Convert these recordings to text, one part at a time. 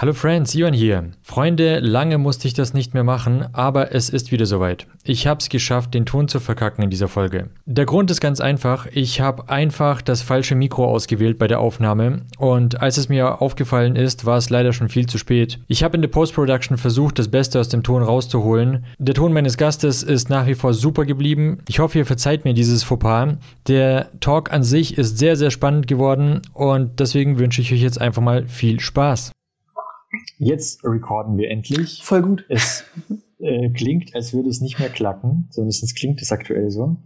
Hallo Friends, Ivan hier. Freunde, lange musste ich das nicht mehr machen, aber es ist wieder soweit. Ich habe es geschafft, den Ton zu verkacken in dieser Folge. Der Grund ist ganz einfach, ich habe einfach das falsche Mikro ausgewählt bei der Aufnahme und als es mir aufgefallen ist, war es leider schon viel zu spät. Ich habe in der Post-Production versucht, das Beste aus dem Ton rauszuholen. Der Ton meines Gastes ist nach wie vor super geblieben. Ich hoffe, ihr verzeiht mir dieses Fauxpas. Der Talk an sich ist sehr, sehr spannend geworden und deswegen wünsche ich euch jetzt einfach mal viel Spaß. Jetzt recorden wir endlich. Voll gut. Es äh, klingt, als würde es nicht mehr klacken. Zumindest klingt es aktuell so.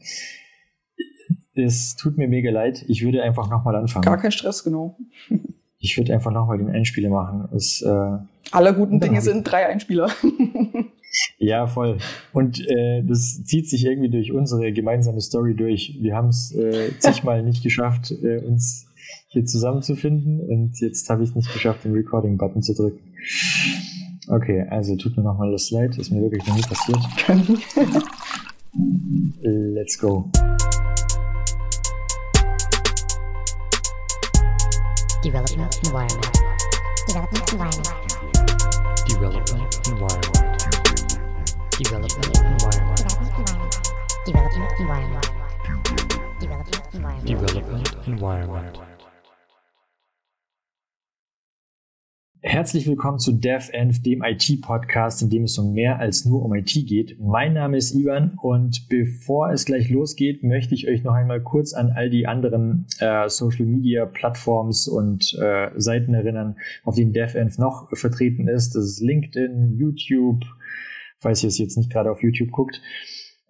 Es tut mir mega leid. Ich würde einfach nochmal anfangen. Gar kein Stress, genau. Ich würde einfach nochmal den Einspieler machen. Es, äh, Aller guten Dinge sind drei Einspieler. ja, voll. Und äh, das zieht sich irgendwie durch unsere gemeinsame Story durch. Wir haben es äh, zigmal nicht geschafft, äh, uns hier zusammenzufinden und jetzt habe ich es nicht geschafft, den Recording-Button zu drücken. Okay, also tut mir nochmal das leid, ist mir wirklich noch nie passiert. Let's go. Development environment. Development environment. Development Environment. Development environment. Development environment. Development environment. Development Environment. Herzlich willkommen zu DevEnv, dem IT-Podcast, in dem es um mehr als nur um IT geht. Mein Name ist Ivan und bevor es gleich losgeht, möchte ich euch noch einmal kurz an all die anderen äh, Social-Media-Plattforms und äh, Seiten erinnern, auf denen DevEnv noch vertreten ist. Das ist LinkedIn, YouTube, falls ihr es jetzt nicht gerade auf YouTube guckt.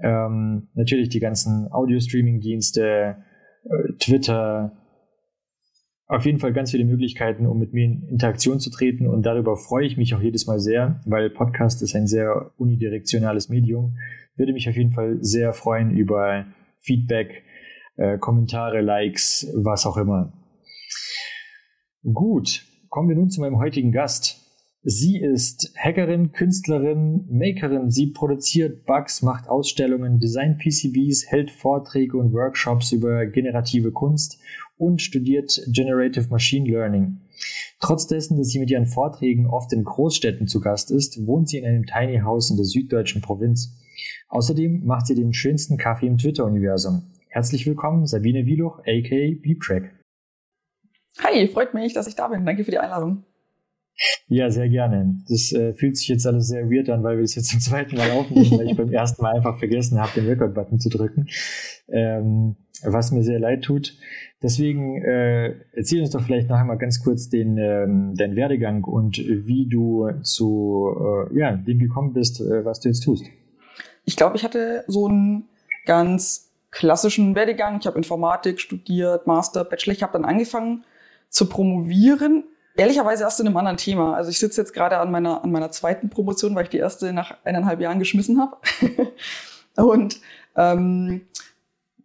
Ähm, natürlich die ganzen Audio-Streaming-Dienste, äh, Twitter, auf jeden Fall ganz viele Möglichkeiten, um mit mir in Interaktion zu treten und darüber freue ich mich auch jedes Mal sehr, weil Podcast ist ein sehr unidirektionales Medium. Würde mich auf jeden Fall sehr freuen über Feedback, äh, Kommentare, Likes, was auch immer. Gut, kommen wir nun zu meinem heutigen Gast. Sie ist Hackerin, Künstlerin, Makerin. Sie produziert Bugs, macht Ausstellungen, designt PCBs, hält Vorträge und Workshops über generative Kunst und studiert Generative Machine Learning. Trotz dessen, dass sie mit ihren Vorträgen oft in Großstädten zu Gast ist, wohnt sie in einem Tiny House in der süddeutschen Provinz. Außerdem macht sie den schönsten Kaffee im Twitter-Universum. Herzlich willkommen, Sabine Wieluch, aka Beeptrack. Hi, freut mich, dass ich da bin. Danke für die Einladung. Ja, sehr gerne. Das äh, fühlt sich jetzt alles sehr weird an, weil wir es jetzt zum zweiten Mal aufnehmen, weil ich beim ersten Mal einfach vergessen habe, den Record-Button zu drücken. Ähm, was mir sehr leid tut. Deswegen äh, erzähl uns doch vielleicht noch einmal ganz kurz den, ähm, deinen Werdegang und wie du zu äh, ja, dem gekommen bist, äh, was du jetzt tust. Ich glaube, ich hatte so einen ganz klassischen Werdegang. Ich habe Informatik studiert, Master, Bachelor. Ich habe dann angefangen zu promovieren. Ehrlicherweise erst in einem anderen Thema. Also ich sitze jetzt gerade an meiner, an meiner zweiten Promotion, weil ich die erste nach eineinhalb Jahren geschmissen habe. und ähm,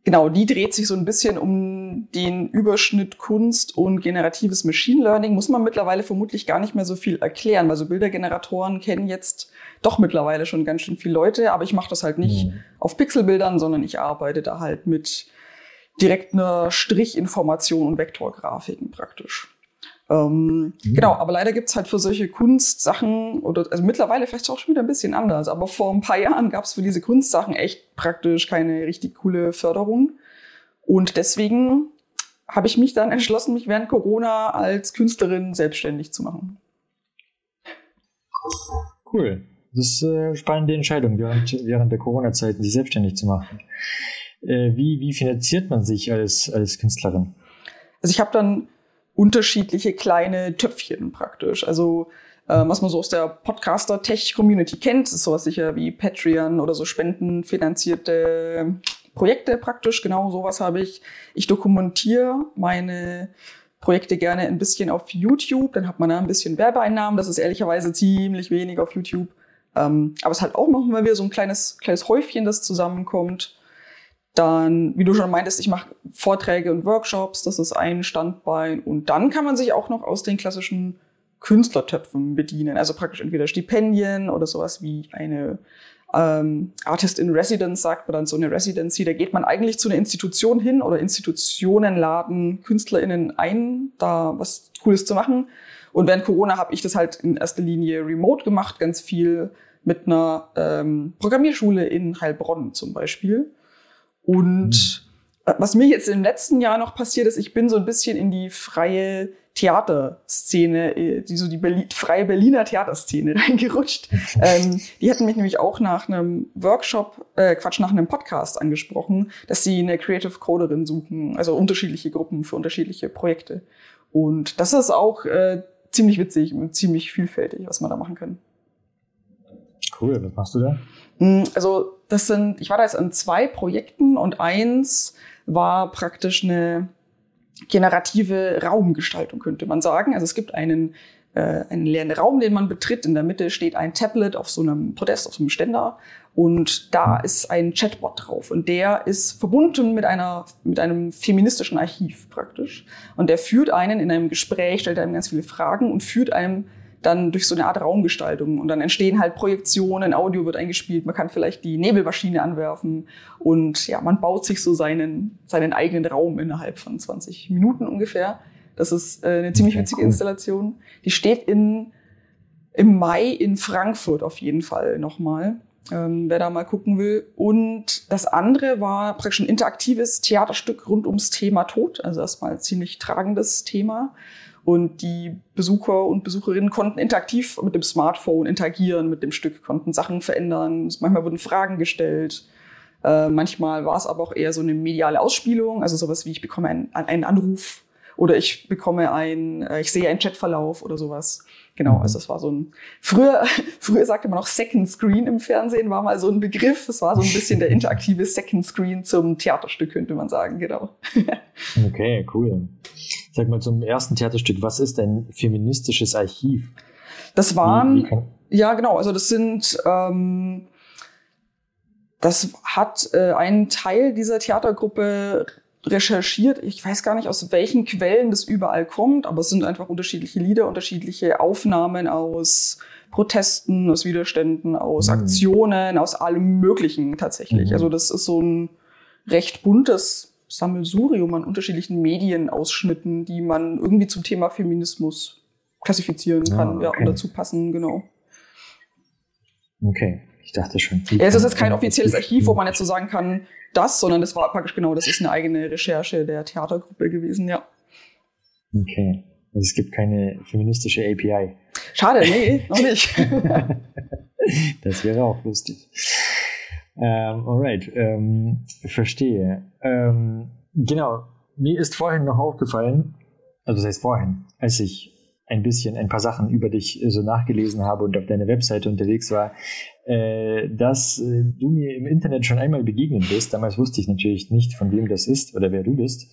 Genau, die dreht sich so ein bisschen um den Überschnitt Kunst und generatives Machine Learning. Muss man mittlerweile vermutlich gar nicht mehr so viel erklären, weil so Bildergeneratoren kennen jetzt doch mittlerweile schon ganz schön viele Leute, aber ich mache das halt nicht mhm. auf Pixelbildern, sondern ich arbeite da halt mit direkt einer Strichinformation und Vektorgrafiken praktisch. Ähm, mhm. Genau, aber leider gibt's halt für solche Kunstsachen, oder also mittlerweile vielleicht auch schon wieder ein bisschen anders, aber vor ein paar Jahren gab's für diese Kunstsachen echt praktisch keine richtig coole Förderung. Und deswegen habe ich mich dann entschlossen, mich während Corona als Künstlerin selbstständig zu machen. Cool. Das ist eine spannende Entscheidung, während, während der Corona-Zeiten sich selbstständig zu machen. Äh, wie, wie finanziert man sich als, als Künstlerin? Also ich habe dann unterschiedliche kleine Töpfchen praktisch. Also ähm, was man so aus der Podcaster-Tech-Community kennt, ist sowas sicher wie Patreon oder so spendenfinanzierte Projekte praktisch. Genau sowas habe ich. Ich dokumentiere meine Projekte gerne ein bisschen auf YouTube, dann hat man da ein bisschen Werbeeinnahmen. Das ist ehrlicherweise ziemlich wenig auf YouTube. Ähm, aber es ist halt auch manchmal wieder so ein kleines, kleines Häufchen, das zusammenkommt. Dann, wie du schon meintest, ich mache Vorträge und Workshops, das ist ein Standbein. Und dann kann man sich auch noch aus den klassischen Künstlertöpfen bedienen. Also praktisch entweder Stipendien oder sowas wie eine ähm, Artist in Residence, sagt man dann so eine Residency. Da geht man eigentlich zu einer Institution hin oder Institutionen laden KünstlerInnen ein, da was Cooles zu machen. Und während Corona habe ich das halt in erster Linie remote gemacht, ganz viel mit einer ähm, Programmierschule in Heilbronn zum Beispiel. Und äh, was mir jetzt im letzten Jahr noch passiert ist, ich bin so ein bisschen in die freie Theaterszene, äh, die so die Berlin, freie Berliner Theaterszene reingerutscht. ähm, die hatten mich nämlich auch nach einem Workshop, äh, Quatsch, nach einem Podcast angesprochen, dass sie eine Creative Coderin suchen, also unterschiedliche Gruppen für unterschiedliche Projekte. Und das ist auch äh, ziemlich witzig und ziemlich vielfältig, was man da machen kann. Cool, was machst du da? Mm, Also das sind, ich war da jetzt an zwei Projekten und eins war praktisch eine generative Raumgestaltung, könnte man sagen. Also es gibt einen, äh, einen leeren Raum, den man betritt. In der Mitte steht ein Tablet auf so einem Podest, auf so einem Ständer. Und da ist ein Chatbot drauf. Und der ist verbunden mit, einer, mit einem feministischen Archiv praktisch. Und der führt einen in einem Gespräch, stellt einem ganz viele Fragen und führt einem dann durch so eine Art Raumgestaltung. Und dann entstehen halt Projektionen, Audio wird eingespielt, man kann vielleicht die Nebelmaschine anwerfen und ja, man baut sich so seinen, seinen eigenen Raum innerhalb von 20 Minuten ungefähr. Das ist äh, eine ziemlich witzige cool. Installation. Die steht in, im Mai in Frankfurt auf jeden Fall nochmal. Ähm, wer da mal gucken will. Und das andere war praktisch ein interaktives Theaterstück rund ums Thema Tod. Also erstmal ein ziemlich tragendes Thema. Und die Besucher und Besucherinnen konnten interaktiv mit dem Smartphone interagieren mit dem Stück, konnten Sachen verändern. Manchmal wurden Fragen gestellt. Äh, manchmal war es aber auch eher so eine mediale Ausspielung, also sowas wie ich bekomme einen, einen Anruf oder ich bekomme ein, äh, ich sehe einen Chatverlauf oder sowas. Genau, also das war so ein, früher, früher sagte man auch Second Screen im Fernsehen, war mal so ein Begriff. Das war so ein bisschen der interaktive Second Screen zum Theaterstück, könnte man sagen, genau. Okay, cool. Sag mal zum ersten Theaterstück, was ist ein feministisches Archiv? Das Wie, waren, wie kann, Ja, genau. Also das sind, ähm, das hat äh, ein Teil dieser Theatergruppe recherchiert. Ich weiß gar nicht, aus welchen Quellen das überall kommt, aber es sind einfach unterschiedliche Lieder, unterschiedliche Aufnahmen aus Protesten, aus Widerständen, aus Mhm. Aktionen, aus allem Möglichen tatsächlich. Mhm. Also das ist so ein recht buntes Sammelsurium an unterschiedlichen Medienausschnitten, die man irgendwie zum Thema Feminismus klassifizieren Ah, kann ja, okay. und dazu passen, genau. okay, ich dachte schon. Ja, es ist jetzt kein offizielles Archiv, wo man jetzt so sagen kann, das, sondern das war praktisch genau, das ist eine eigene Recherche der Theatergruppe gewesen, ja. Okay. Also es gibt keine feministische API. Schade, nee, noch nicht. Das wäre auch lustig. Ähm, alright, ähm, verstehe. Ähm, genau, mir ist vorhin noch aufgefallen, also das heißt vorhin, als ich ein bisschen ein paar Sachen über dich äh, so nachgelesen habe und auf deiner Webseite unterwegs war, äh, dass äh, du mir im Internet schon einmal begegnet bist. Damals wusste ich natürlich nicht, von wem das ist oder wer du bist.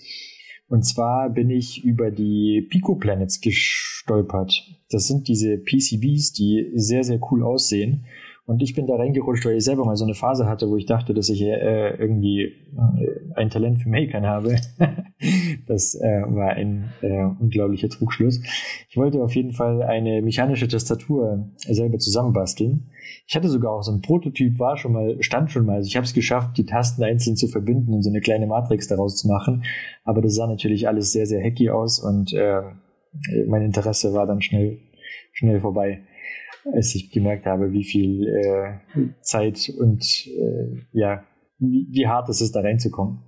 Und zwar bin ich über die Pico Planets gestolpert. Das sind diese PCBs, die sehr, sehr cool aussehen. Und ich bin da reingerutscht, weil ich selber mal so eine Phase hatte, wo ich dachte, dass ich äh, irgendwie äh, ein Talent für Makern habe. das äh, war ein äh, unglaublicher Trugschluss. Ich wollte auf jeden Fall eine mechanische Tastatur selber zusammenbasteln. Ich hatte sogar auch so ein Prototyp, war schon mal, stand schon mal. Also ich habe es geschafft, die Tasten einzeln zu verbinden und so eine kleine Matrix daraus zu machen. Aber das sah natürlich alles sehr, sehr hacky aus und äh, mein Interesse war dann schnell, schnell vorbei als ich gemerkt habe, wie viel äh, Zeit und äh, ja, wie, wie hart es ist, da reinzukommen.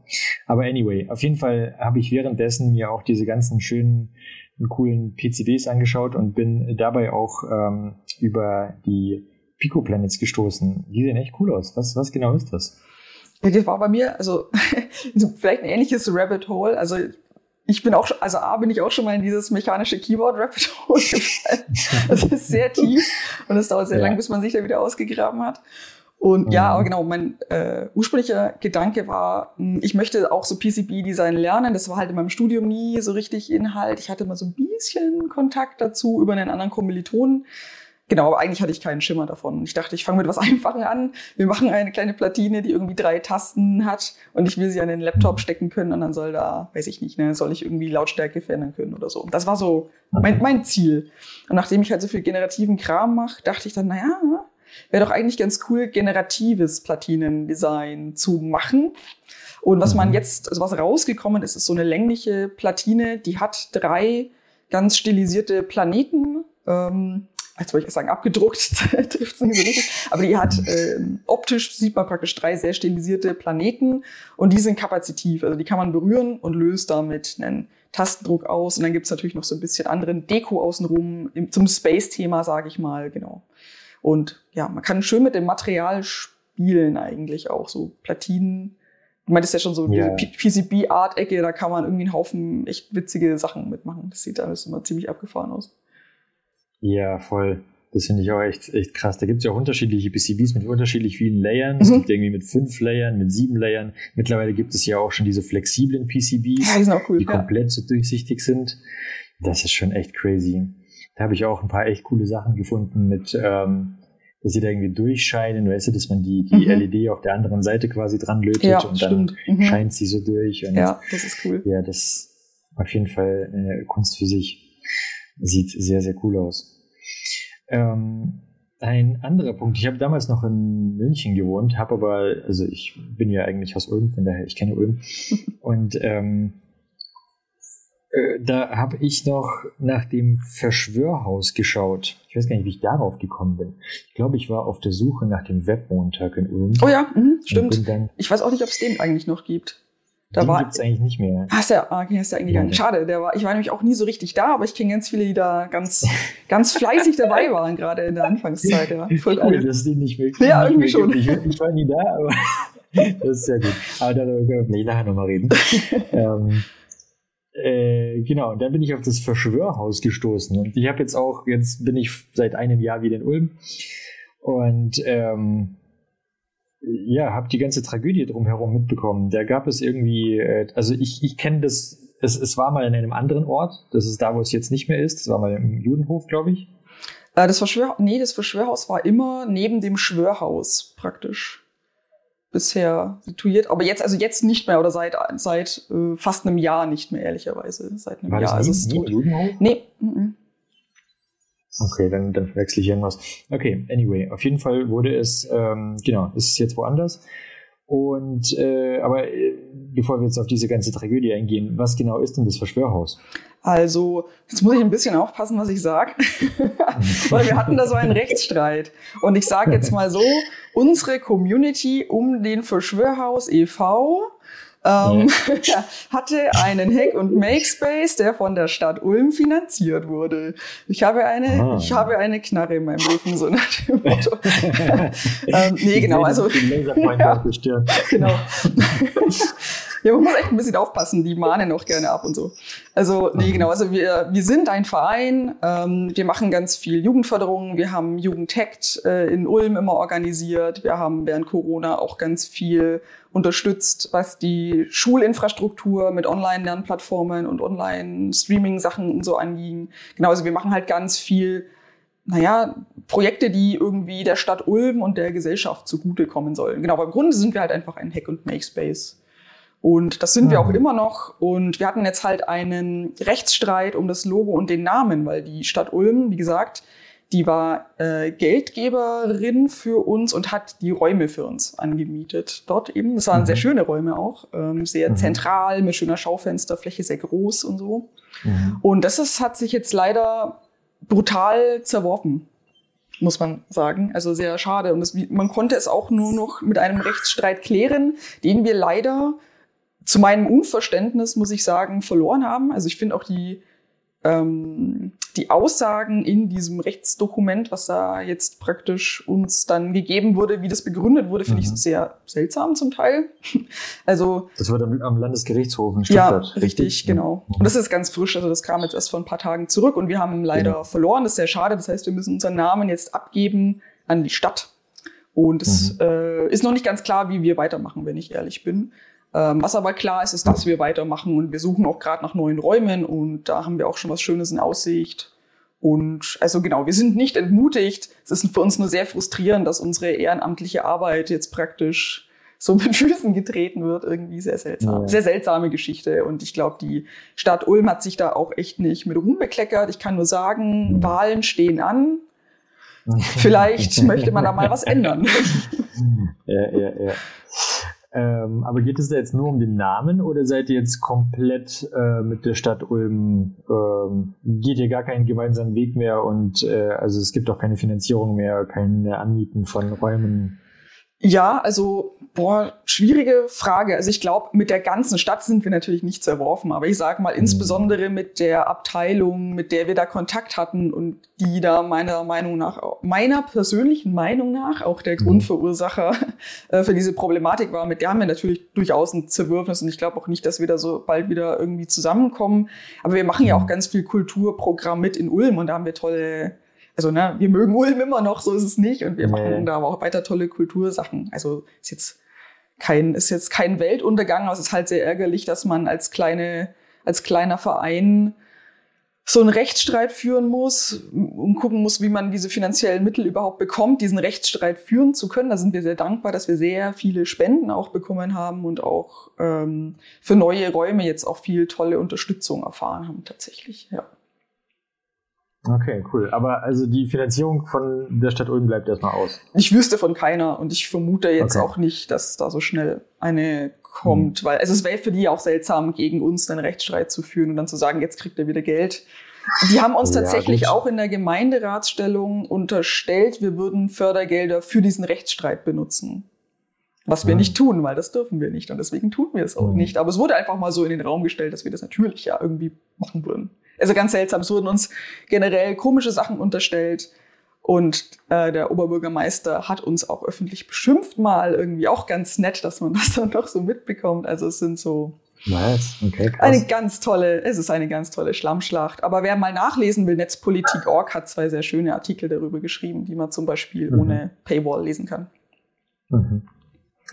Aber anyway, auf jeden Fall habe ich währenddessen mir auch diese ganzen schönen coolen PCBs angeschaut und bin dabei auch ähm, über die Pico Planets gestoßen. Die sehen echt cool aus. Was, was genau ist das? Das war bei mir, also vielleicht ein ähnliches Rabbit Hole. Also ich bin auch, schon- also A, bin ich auch schon mal in dieses mechanische Keyboard Rabbit Hole gefallen. Das ist sehr tief und es dauert sehr Ja. lang, bis man sich da wieder ausgegraben hat. Und ja, Mhm. aber genau, mein äh, ursprünglicher Gedanke war, mh, ich möchte auch so PCB-Design lernen. Das war halt in meinem Studium nie so richtig Inhalt. Ich hatte mal so ein bisschen Kontakt dazu über einen anderen Kommilitonen. Genau, aber eigentlich hatte ich keinen Schimmer davon. Ich dachte, ich fange mit was Einfachem an. Wir machen eine kleine Platine, die irgendwie drei Tasten hat und ich will sie an den Laptop stecken können und dann soll da, weiß ich nicht, ne, soll ich irgendwie Lautstärke verändern können oder so. Das war so mein, mein Ziel. Und nachdem ich halt so viel generativen Kram mache, dachte ich dann, naja, wäre doch eigentlich ganz cool, generatives Platinendesign zu machen. Und was man Mhm. jetzt, also was rausgekommen ist, ist so eine längliche Platine, die hat drei ganz stilisierte Planeten. Ähm, als wollte ich sagen, abgedruckt trifft es nicht so richtig. Aber die hat ähm, optisch sieht man praktisch drei sehr stilisierte Planeten und die sind kapazitiv. Also die kann man berühren und löst damit einen Tastendruck aus. Und dann gibt's natürlich noch so ein bisschen anderen Deko außenrum im, zum Space-Thema, sage ich mal, genau. Und ja, man kann schön mit dem Material spielen eigentlich auch, so Platinen. Du meintest ja schon so Ja. diese PCB-Art-Ecke, da kann man irgendwie einen Haufen echt witzige Sachen mitmachen. Das sieht alles immer ziemlich abgefahren aus. Ja, voll. Das finde ich auch echt, echt krass. Da gibt es ja auch unterschiedliche PCBs mit unterschiedlich vielen Layern. Mhm. Es gibt irgendwie mit fünf Layern, mit sieben Layern. Mittlerweile gibt es ja auch schon diese flexiblen PCBs, Ja, die sind auch cool. die Ja. komplett so durchsichtig sind. Das ist schon echt crazy. Da habe ich auch ein paar echt coole Sachen gefunden mit, ähm, dass sie da irgendwie durchscheinen, weißt du, dass man die, die Mhm. LED auf der anderen Seite quasi dran lötet ja, und dann stimmt. Mhm. scheint sie so durch. Ja, das ist cool. ja, das ist auf jeden Fall eine Kunst für sich. Sieht sehr, sehr cool aus. Ähm, ein anderer Punkt, ich habe damals noch in München gewohnt, habe aber, also ich bin ja eigentlich aus Ulm, von daher ich kenne Ulm. Und ähm, äh, da habe ich noch nach dem Verschwörhaus geschaut. Ich weiß gar nicht, wie ich darauf gekommen bin. Ich glaube, ich war auf der Suche nach dem Webmontag in Ulm. Oh ja, Und stimmt. Ich weiß auch nicht, ob es den eigentlich noch gibt. Da den war, gibt's eigentlich nicht mehr. Hast ja, ah, hast ja eigentlich Ja. gar nicht. Schade, der war, ich war nämlich auch nie so richtig da, aber ich kenne ganz viele, die da ganz, ganz fleißig dabei waren, gerade in der Anfangszeit. Ja. Voll cool, dass den nicht mehr Ja, irgendwie schon. Ich, ich war nie da, aber das ist sehr gut. Aber darüber können wir nachher nochmal reden. ähm, äh, genau, und dann bin ich auf das Verschwörhaus gestoßen. Und ich habe jetzt auch, jetzt bin ich seit einem Jahr wieder in Ulm. Und ähm, ja, habe die ganze Tragödie drumherum mitbekommen. Da gab es irgendwie, äh, also ich, ich kenne das, es, es war mal in einem anderen Ort. Das ist da, wo es jetzt nicht mehr ist. Das war mal im Judenhof, glaube ich. Äh, das Verschwör, nee, das Verschwörhaus war immer neben dem Schwörhaus praktisch bisher situiert. Aber jetzt, also jetzt nicht mehr oder seit, seit äh, fast einem Jahr nicht mehr, ehrlicherweise. Seit einem War Jahr. das Also nie, es ist nie. Judenhof? Nee, mhm. Okay, dann, dann verwechsel ich irgendwas. Okay, anyway, auf jeden Fall wurde es, ähm, genau, ist es jetzt woanders. Und, äh, aber äh, bevor wir jetzt auf diese ganze Tragödie eingehen, was genau ist denn das Verschwörhaus? Also, jetzt muss ich ein bisschen aufpassen, was ich sage. Weil wir hatten da so einen Rechtsstreit. Und ich sage jetzt mal so, unsere Community um den Verschwörhaus e.V. Ähm, hatte einen Hack- und Makespace, der von der Stadt Ulm finanziert wurde. Ich habe eine, Ah. ich habe eine Knarre in meinem Rücken, so nach dem Motto. ähm, nee, genau, also Ja. genau. ja, man muss echt ein bisschen aufpassen, die mahnen auch gerne ab und so. Also, nee, Mhm. genau, also wir, wir sind ein Verein, ähm, wir machen ganz viel Jugendförderung, wir haben Jugendhackt äh, in Ulm immer organisiert, wir haben während Corona auch ganz viel unterstützt, was die Schulinfrastruktur mit Online-Lernplattformen und Online-Streaming-Sachen und so anging. Genau, also wir machen halt ganz viel naja, Projekte, die irgendwie der Stadt Ulm und der Gesellschaft zugutekommen sollen. Genau, aber im Grunde sind wir halt einfach ein Hack- und Make-Space. Und das sind wir auch Mhm. immer noch. Und wir hatten jetzt halt einen Rechtsstreit um das Logo und den Namen, weil die Stadt Ulm, wie gesagt, die war äh, Geldgeberin für uns und hat die Räume für uns angemietet. Dort eben. Das waren Mhm. sehr schöne Räume auch. Ähm, sehr Mhm. zentral, mit schöner Schaufensterfläche, sehr groß und so. Mhm. Und das ist, hat sich jetzt leider brutal zerworfen, muss man sagen. Also sehr schade. Und das, man konnte es auch nur noch mit einem Rechtsstreit klären, den wir leider zu meinem Unverständnis, muss ich sagen, verloren haben. Also ich finde auch die, ähm, die Aussagen in diesem Rechtsdokument, was da jetzt praktisch uns dann gegeben wurde, wie das begründet wurde, finde Mhm. ich sehr seltsam zum Teil. Also Das war am, am Landesgerichtshof in ja, Stuttgart. richtig, genau. Und das ist ganz frisch. Also das kam jetzt erst vor ein paar Tagen zurück und wir haben leider Genau. verloren. Das ist sehr schade. Das heißt, wir müssen unseren Namen jetzt abgeben an die Stadt. Und es Mhm. äh, ist noch nicht ganz klar, wie wir weitermachen, wenn ich ehrlich bin. Ähm, was aber klar ist, ist, dass wir weitermachen und wir suchen auch gerade nach neuen Räumen und da haben wir auch schon was Schönes in Aussicht. Und also genau, wir sind nicht entmutigt. Es ist für uns nur sehr frustrierend, dass unsere ehrenamtliche Arbeit jetzt praktisch so mit Füßen getreten wird. Irgendwie sehr seltsam. Ja. Sehr seltsame Geschichte. Und ich glaube, die Stadt Ulm hat sich da auch echt nicht mit Ruhm bekleckert. Ich kann nur sagen, Mhm. Wahlen stehen an. Vielleicht möchte man da mal was ändern. Ja, ja, ja. Ähm, aber geht es da jetzt nur um den Namen oder seid ihr jetzt komplett äh, mit der Stadt Ulm, ähm, geht ihr gar keinen gemeinsamen Weg mehr und äh, also es gibt auch keine Finanzierung mehr, keine Anmieten von Räumen? Ja, also, boah, schwierige Frage. Also ich glaube, mit der ganzen Stadt sind wir natürlich nicht zerworfen, aber ich sage mal, Mhm. insbesondere mit der Abteilung, mit der wir da Kontakt hatten und die da meiner Meinung nach, meiner persönlichen Meinung nach auch der Mhm. Grundverursacher äh, für diese Problematik war, mit der haben wir natürlich durchaus ein Zerwürfnis und ich glaube auch nicht, dass wir da so bald wieder irgendwie zusammenkommen. Aber wir machen ja Mhm. auch ganz viel Kulturprogramm mit in Ulm und da haben wir tolle also ne, wir mögen Ulm immer noch, so ist es nicht. Und wir Nee. machen da aber auch weiter tolle Kultursachen. Also ist jetzt kein, ist jetzt kein Weltuntergang, aber es ist halt sehr ärgerlich, dass man als kleine, als kleiner Verein so einen Rechtsstreit führen muss und gucken muss, wie man diese finanziellen Mittel überhaupt bekommt, diesen Rechtsstreit führen zu können. Da sind wir sehr dankbar, dass wir sehr viele Spenden auch bekommen haben und auch ähm, für neue Räume jetzt auch viel tolle Unterstützung erfahren haben tatsächlich. Ja. Okay, cool. Aber also die Finanzierung von der Stadt Ulm bleibt erstmal aus. Ich wüsste von keiner und ich vermute jetzt Okay. auch nicht, dass da so schnell eine kommt, weil also es wäre für die auch seltsam, gegen uns einen Rechtsstreit zu führen und dann zu sagen, jetzt kriegt er wieder Geld. Die haben uns Ja, tatsächlich gut. auch in der Gemeinderatsstellung unterstellt, wir würden Fördergelder für diesen Rechtsstreit benutzen. Was wir Mhm. nicht tun, weil das dürfen wir nicht und deswegen tun wir es auch Mhm. nicht. Aber es wurde einfach mal so in den Raum gestellt, dass wir das natürlich ja irgendwie machen würden. Also ganz seltsam, es wurden uns generell komische Sachen unterstellt. Und äh, der Oberbürgermeister hat uns auch öffentlich beschimpft mal, irgendwie auch ganz nett, dass man das dann doch so mitbekommt. Also es sind so Nice. Okay, krass. eine ganz tolle, es ist eine ganz tolle Schlammschlacht. Aber wer mal nachlesen will, Netzpolitik.org hat zwei sehr schöne Artikel darüber geschrieben, die man zum Beispiel Mhm. ohne Paywall lesen kann. Mhm.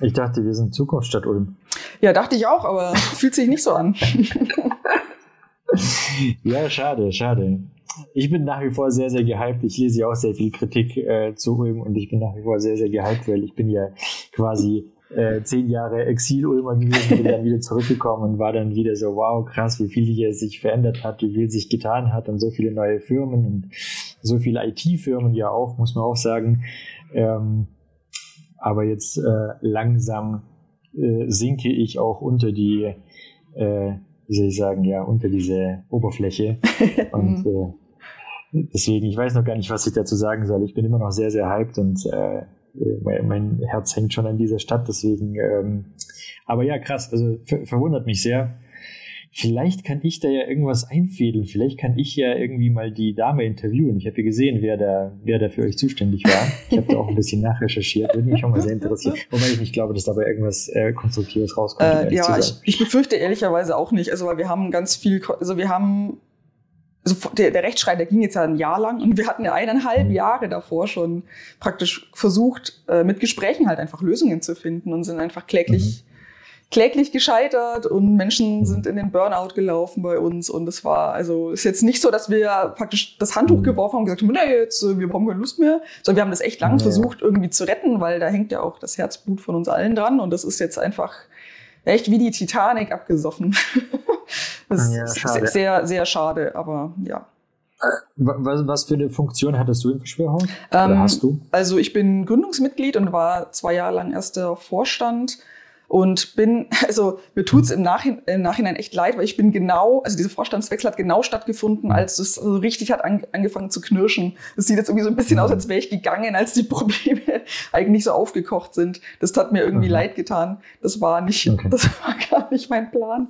Ich dachte, wir sind Zukunftsstadt Ulm. Ja, dachte ich auch, aber fühlt sich nicht so an. Ja, schade, schade. Ich bin nach wie vor sehr, sehr gehypt. Ich lese ja auch sehr viel Kritik äh, zu Ulm und ich bin nach wie vor sehr, sehr gehypt, weil ich bin ja quasi äh, zehn Jahre Exil-Ulmer gewesen, bin dann wieder zurückgekommen und war dann wieder so, wow, krass, wie viel hier sich verändert hat, wie viel sich getan hat und so viele neue Firmen und so viele IT-Firmen ja auch, muss man auch sagen. Ähm, aber jetzt äh, langsam äh, sinke ich auch unter die, äh, wie soll ich sagen, ja, unter diese Oberfläche. Und äh, deswegen, ich weiß noch gar nicht, was ich dazu sagen soll. Ich bin immer noch sehr, sehr hyped und äh, mein, mein Herz hängt schon an dieser Stadt, deswegen, ähm, aber ja, krass, also ver verwundert mich sehr. Vielleicht kann ich da ja irgendwas einfädeln. Vielleicht kann ich ja irgendwie mal die Dame interviewen. Ich habe ja gesehen, wer da, wer da für euch zuständig war. Ich habe da auch ein bisschen nachrecherchiert. Würde mich schon mal sehr interessieren. Wobei ich nicht glaube, dass dabei irgendwas äh, Konstruktives rauskommt. Äh, ja, ich, ich befürchte ehrlicherweise auch nicht. Also, weil wir haben ganz viel, also wir haben, also der, der Rechtsstreit, der ging jetzt ja ein Jahr lang und wir hatten ja eineinhalb Mhm. Jahre davor schon praktisch versucht, äh, mit Gesprächen halt einfach Lösungen zu finden und sind einfach kläglich, kläglich gescheitert und Menschen Mhm. sind in den Burnout gelaufen bei uns und es war, also ist jetzt nicht so, dass wir praktisch das Handtuch Mhm. geworfen haben und gesagt haben, nee, jetzt, äh, wir haben keine Lust mehr, sondern wir haben das echt lang Ja. versucht irgendwie zu retten, weil da hängt ja auch das Herzblut von uns allen dran und das ist jetzt einfach echt wie die Titanic abgesoffen. das Ja, ist sehr, sehr schade, aber ja. Wa- Was, was für eine Funktion hattest du im Verschwörhaus? Oder Ähm, hast du? Also ich bin Gründungsmitglied und war zwei Jahre lang erster Vorstand und bin, also mir tut's im, Nachhin im Nachhinein echt leid, weil ich bin genau, also dieser Vorstandswechsel hat genau stattgefunden, als es so richtig hat an, angefangen zu knirschen. Das sieht jetzt irgendwie so ein bisschen aus, als wäre ich gegangen, als die Probleme eigentlich so aufgekocht sind. Das hat mir irgendwie Mhm. leid getan. Das war nicht, Okay. das war gar nicht mein Plan.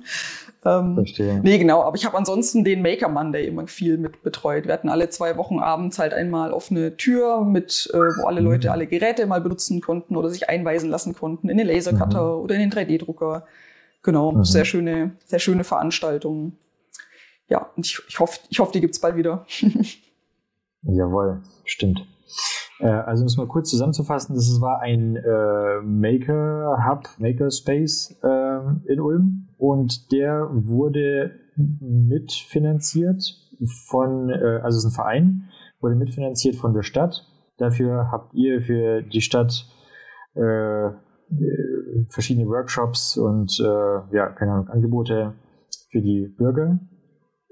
Ähm, Verstehe. Nee, genau, aber ich habe ansonsten den Maker Monday immer viel mit betreut. Wir hatten alle zwei Wochen abends halt einmal offene Tür, mit, äh, wo alle Mhm. Leute alle Geräte mal benutzen konnten oder sich einweisen lassen konnten in den Lasercutter oder in den 3D-Drucker. Genau, Mhm. sehr schöne, sehr schöne Veranstaltungen. Ja, und ich, ich hoffe, ich hoffe, die gibt's bald wieder. Jawohl, stimmt. Äh, also um es mal kurz zusammenzufassen, das war ein äh, Maker Hub, Maker Space äh, in Ulm und der wurde mitfinanziert von, äh, also es ist ein Verein, wurde mitfinanziert von der Stadt. Dafür habt ihr für die Stadt äh, verschiedene Workshops und äh, ja, keine Ahnung, Angebote für die Bürger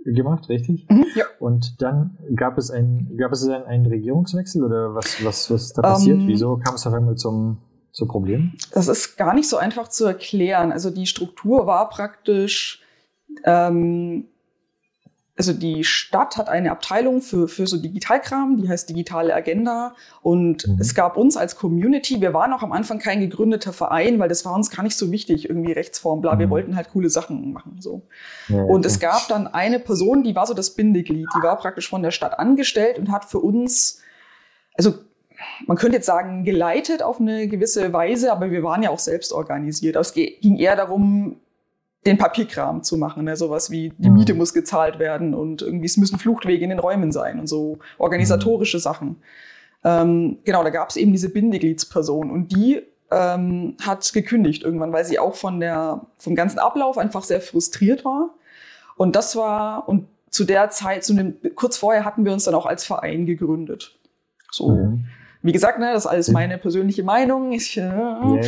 gemacht, richtig? ja. Und dann gab es ein, gab es dann einen Regierungswechsel oder was, was, was ist da passiert? Ähm, Wieso kam es auf einmal zum, so Problem? Das ist gar nicht so einfach zu erklären. Also die Struktur war praktisch, ähm, also die Stadt hat eine Abteilung für, für so Digitalkram, die heißt Digitale Agenda. Und Mhm. es gab uns als Community, wir waren auch am Anfang kein gegründeter Verein, weil das war uns gar nicht so wichtig, irgendwie Rechtsform, bla. Wir Mhm. wollten halt coole Sachen machen. So. Ja, Und es okay. gab dann eine Person, die war so das Bindeglied, die war praktisch von der Stadt angestellt und hat für uns, also man könnte jetzt sagen, geleitet auf eine gewisse Weise, aber wir waren ja auch selbst organisiert. Aber es ging eher darum, den Papierkram zu machen, ne? sowas wie die Mhm. Miete muss gezahlt werden und irgendwie es müssen Fluchtwege in den Räumen sein und so organisatorische Sachen. Ähm, genau, da gab es eben diese Bindegliedsperson und die ähm, hat gekündigt irgendwann, weil sie auch von der vom ganzen Ablauf einfach sehr frustriert war. Und das war und zu der Zeit, zu dem, kurz vorher hatten wir uns dann auch als Verein gegründet. So, Mhm. Wie gesagt, ne, das ist alles meine persönliche Meinung. Ich, äh, Ja,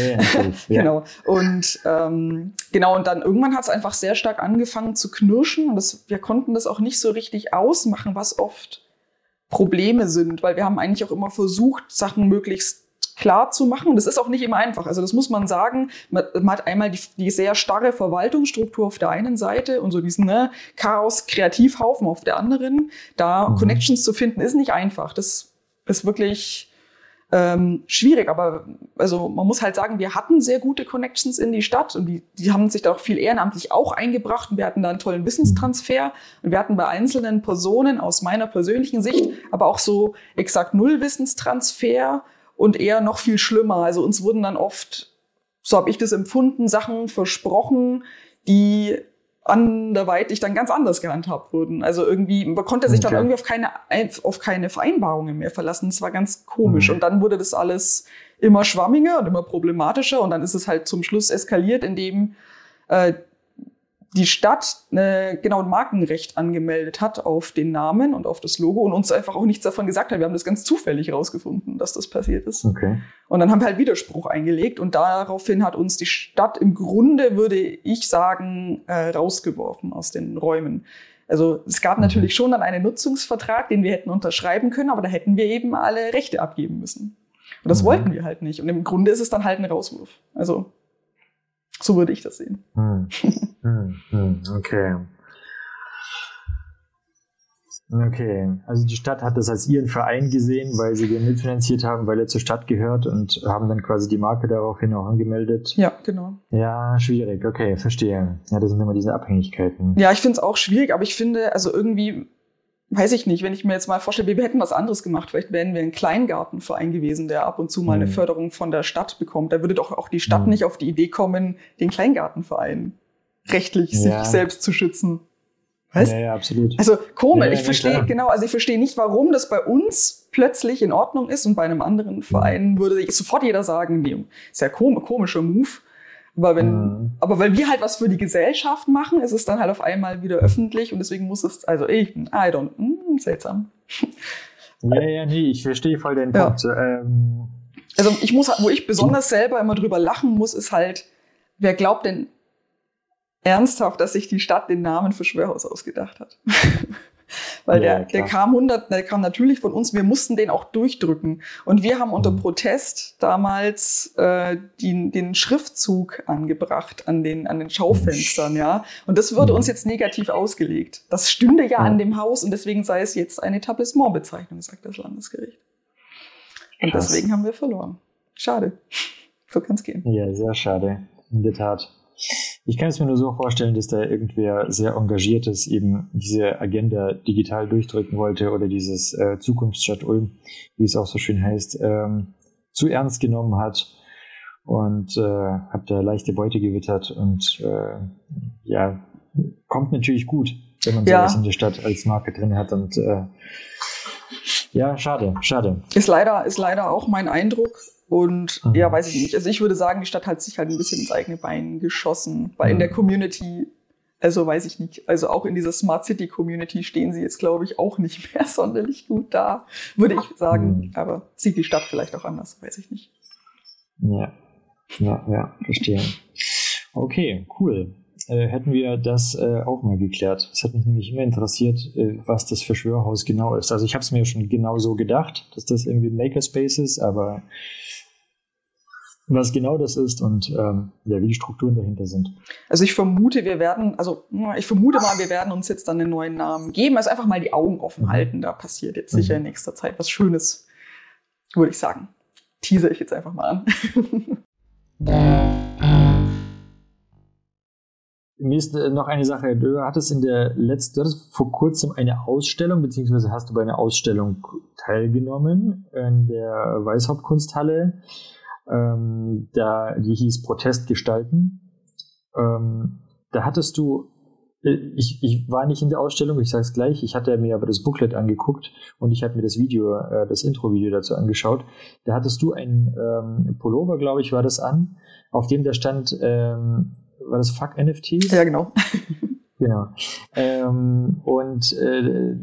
ja. Genau. Und ähm, genau, und dann irgendwann hat es einfach sehr stark angefangen zu knirschen. Und das, wir konnten das auch nicht so richtig ausmachen, was oft Probleme sind, weil wir haben eigentlich auch immer versucht, Sachen möglichst klar zu machen. Und das ist auch nicht immer einfach. Also das muss man sagen. Man, man hat einmal die, die sehr starre Verwaltungsstruktur auf der einen Seite und so diesen ne, Chaos-Kreativhaufen auf der anderen. Da Mhm. Connections zu finden, ist nicht einfach. Das ist wirklich ähm, schwierig, aber also man muss halt sagen, wir hatten sehr gute Connections in die Stadt und die, die haben sich da auch viel ehrenamtlich auch eingebracht und wir hatten da einen tollen Wissenstransfer und wir hatten bei einzelnen Personen aus meiner persönlichen Sicht aber auch so exakt null Wissenstransfer und eher noch viel schlimmer. Also uns wurden dann oft, so habe ich das empfunden, Sachen versprochen, die anderweitig dann ganz anders gehandhabt wurden. Also irgendwie, man konnte sich dann Okay. irgendwie auf keine, auf keine Vereinbarungen mehr verlassen. Das war ganz komisch. Mhm. Und dann wurde das alles immer schwammiger und immer problematischer. Und dann ist es halt zum Schluss eskaliert, indem äh, die Stadt äh, genau ein Markenrecht angemeldet hat auf den Namen und auf das Logo und uns einfach auch nichts davon gesagt hat. Wir haben das ganz zufällig rausgefunden, dass das passiert ist. Okay. Und dann haben wir halt Widerspruch eingelegt und daraufhin hat uns die Stadt im Grunde, würde ich sagen, äh, rausgeworfen aus den Räumen. Also es gab Mhm. natürlich schon dann einen Nutzungsvertrag, den wir hätten unterschreiben können, aber da hätten wir eben alle Rechte abgeben müssen. Und das Mhm. wollten wir halt nicht. Und im Grunde ist es dann halt ein Rauswurf. Also so würde ich das sehen. Hm. Hm. Hm. Okay. Okay, also die Stadt hat das als ihren Verein gesehen, weil sie den mitfinanziert haben, weil er zur Stadt gehört und haben dann quasi die Marke daraufhin auch angemeldet. Ja, genau. Ja, schwierig, okay, verstehe. Ja, das sind immer diese Abhängigkeiten. Ja, ich finde es auch schwierig, aber ich finde, also irgendwie, weiß ich nicht, wenn ich mir jetzt mal vorstelle, wir hätten was anderes gemacht, vielleicht wären wir ein Kleingartenverein gewesen, der ab und zu mal eine Mhm. Förderung von der Stadt bekommt. Da würde doch auch die Stadt Mhm. nicht auf die Idee kommen, den Kleingartenverein rechtlich Ja. sich selbst zu schützen. Was? Ja, ja, absolut. Also komisch, Ja, ich verstehe, genau, also ich verstehe nicht, warum das bei uns plötzlich in Ordnung ist und bei einem anderen Verein würde sofort jeder sagen, nee, ist ja kom komischer Move. Aber wenn, Mhm. aber weil wir halt was für die Gesellschaft machen, ist es dann halt auf einmal wieder öffentlich und deswegen muss es, also ich, I don't, hm, seltsam. Ja, ja, nee, ich verstehe voll den Ja. Punkt. Ähm, Also ich muss, wo ich besonders selber immer drüber lachen muss, ist halt, wer glaubt denn ernsthaft, dass sich die Stadt den Namen für Schwörhaus ausgedacht hat? Weil Ja, der, der kam 100, der kam natürlich von uns, wir mussten den auch durchdrücken. Und wir haben unter Mhm. Protest damals äh, den, den Schriftzug angebracht an den, an den Schaufenstern, ja. Und das wurde Mhm. uns jetzt negativ ausgelegt. Das stünde ja an dem Haus und deswegen sei es jetzt eine Etablissmentbezeichnung, sagt das Landesgericht. Und Krass. deswegen haben wir verloren. Schade. So kann es gehen. Ja, sehr schade. In der Tat. Ich kann es mir nur so vorstellen, dass da irgendwer sehr engagiert ist, eben diese Agenda digital durchdrücken wollte oder dieses äh, Zukunftsstadt Ulm, wie es auch so schön heißt, ähm, zu ernst genommen hat und äh, hat da leichte Beute gewittert und äh, ja, kommt natürlich gut, wenn man Ja. sowas in der Stadt als Marke drin hat und äh, ja, schade, schade. Ist leider, ist leider auch mein Eindruck. Und Mhm. ja, weiß ich nicht. Also ich würde sagen, die Stadt hat sich halt ein bisschen ins eigene Bein geschossen. Weil in Mhm. der Community, also weiß ich nicht, also auch in dieser Smart City Community stehen sie jetzt, glaube ich, auch nicht mehr sonderlich gut da, würde ich sagen. Mhm. Aber sieht die Stadt vielleicht auch anders, weiß ich nicht. Ja, ja, ja, verstehe. Okay, cool. Äh, hätten wir das äh, auch mal geklärt. Es hat mich nämlich immer interessiert, äh, was das Verschwörhaus genau ist. Also ich habe es mir schon genau so gedacht, dass das irgendwie ein Makerspace ist, aber was genau das ist und ähm, ja, wie die Strukturen dahinter sind. Also ich vermute, wir werden, also ich vermute mal, wir werden uns jetzt dann einen neuen Namen geben. Also einfach mal die Augen offen mhm. halten. Da passiert jetzt sicher mhm. in nächster Zeit was Schönes, würde ich sagen. Teaser ich jetzt einfach mal an. Mir ist äh, noch eine Sache. Du hattest in der letzten, du hattest vor kurzem eine Ausstellung, beziehungsweise hast du bei einer Ausstellung teilgenommen in der Weißhauptkunsthalle. Ähm, da, die hieß Protest gestalten. Ähm, da hattest du, äh, ich, ich war nicht in der Ausstellung, ich sage es gleich, ich hatte mir aber das Booklet angeguckt und ich habe mir das Video, äh, das Intro-Video dazu angeschaut. Da hattest du ein ähm, Pullover, glaube ich, war das an, auf dem da stand, ähm, war das Fuck NFTs? Ja, genau. genau. Ähm, und äh,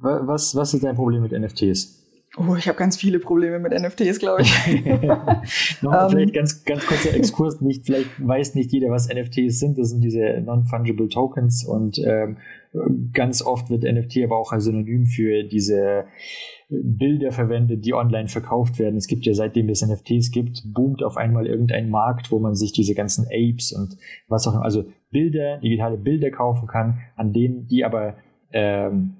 was, was ist dein Problem mit NFTs? Oh, ich habe ganz viele Probleme mit NFTs, glaube ich. Noch, um, vielleicht ähm. ganz, ganz kurzer Exkurs. Nicht, vielleicht weiß nicht jeder, was NFTs sind. Das sind diese Non-Fungible Tokens und ähm, ganz oft wird NFT aber auch als Synonym für diese Bilder verwendet, die online verkauft werden. Es gibt ja seitdem es NFTs gibt, boomt auf einmal irgendein Markt, wo man sich diese ganzen Apes und was auch immer, also Bilder, digitale Bilder kaufen kann, an denen die aber ähm,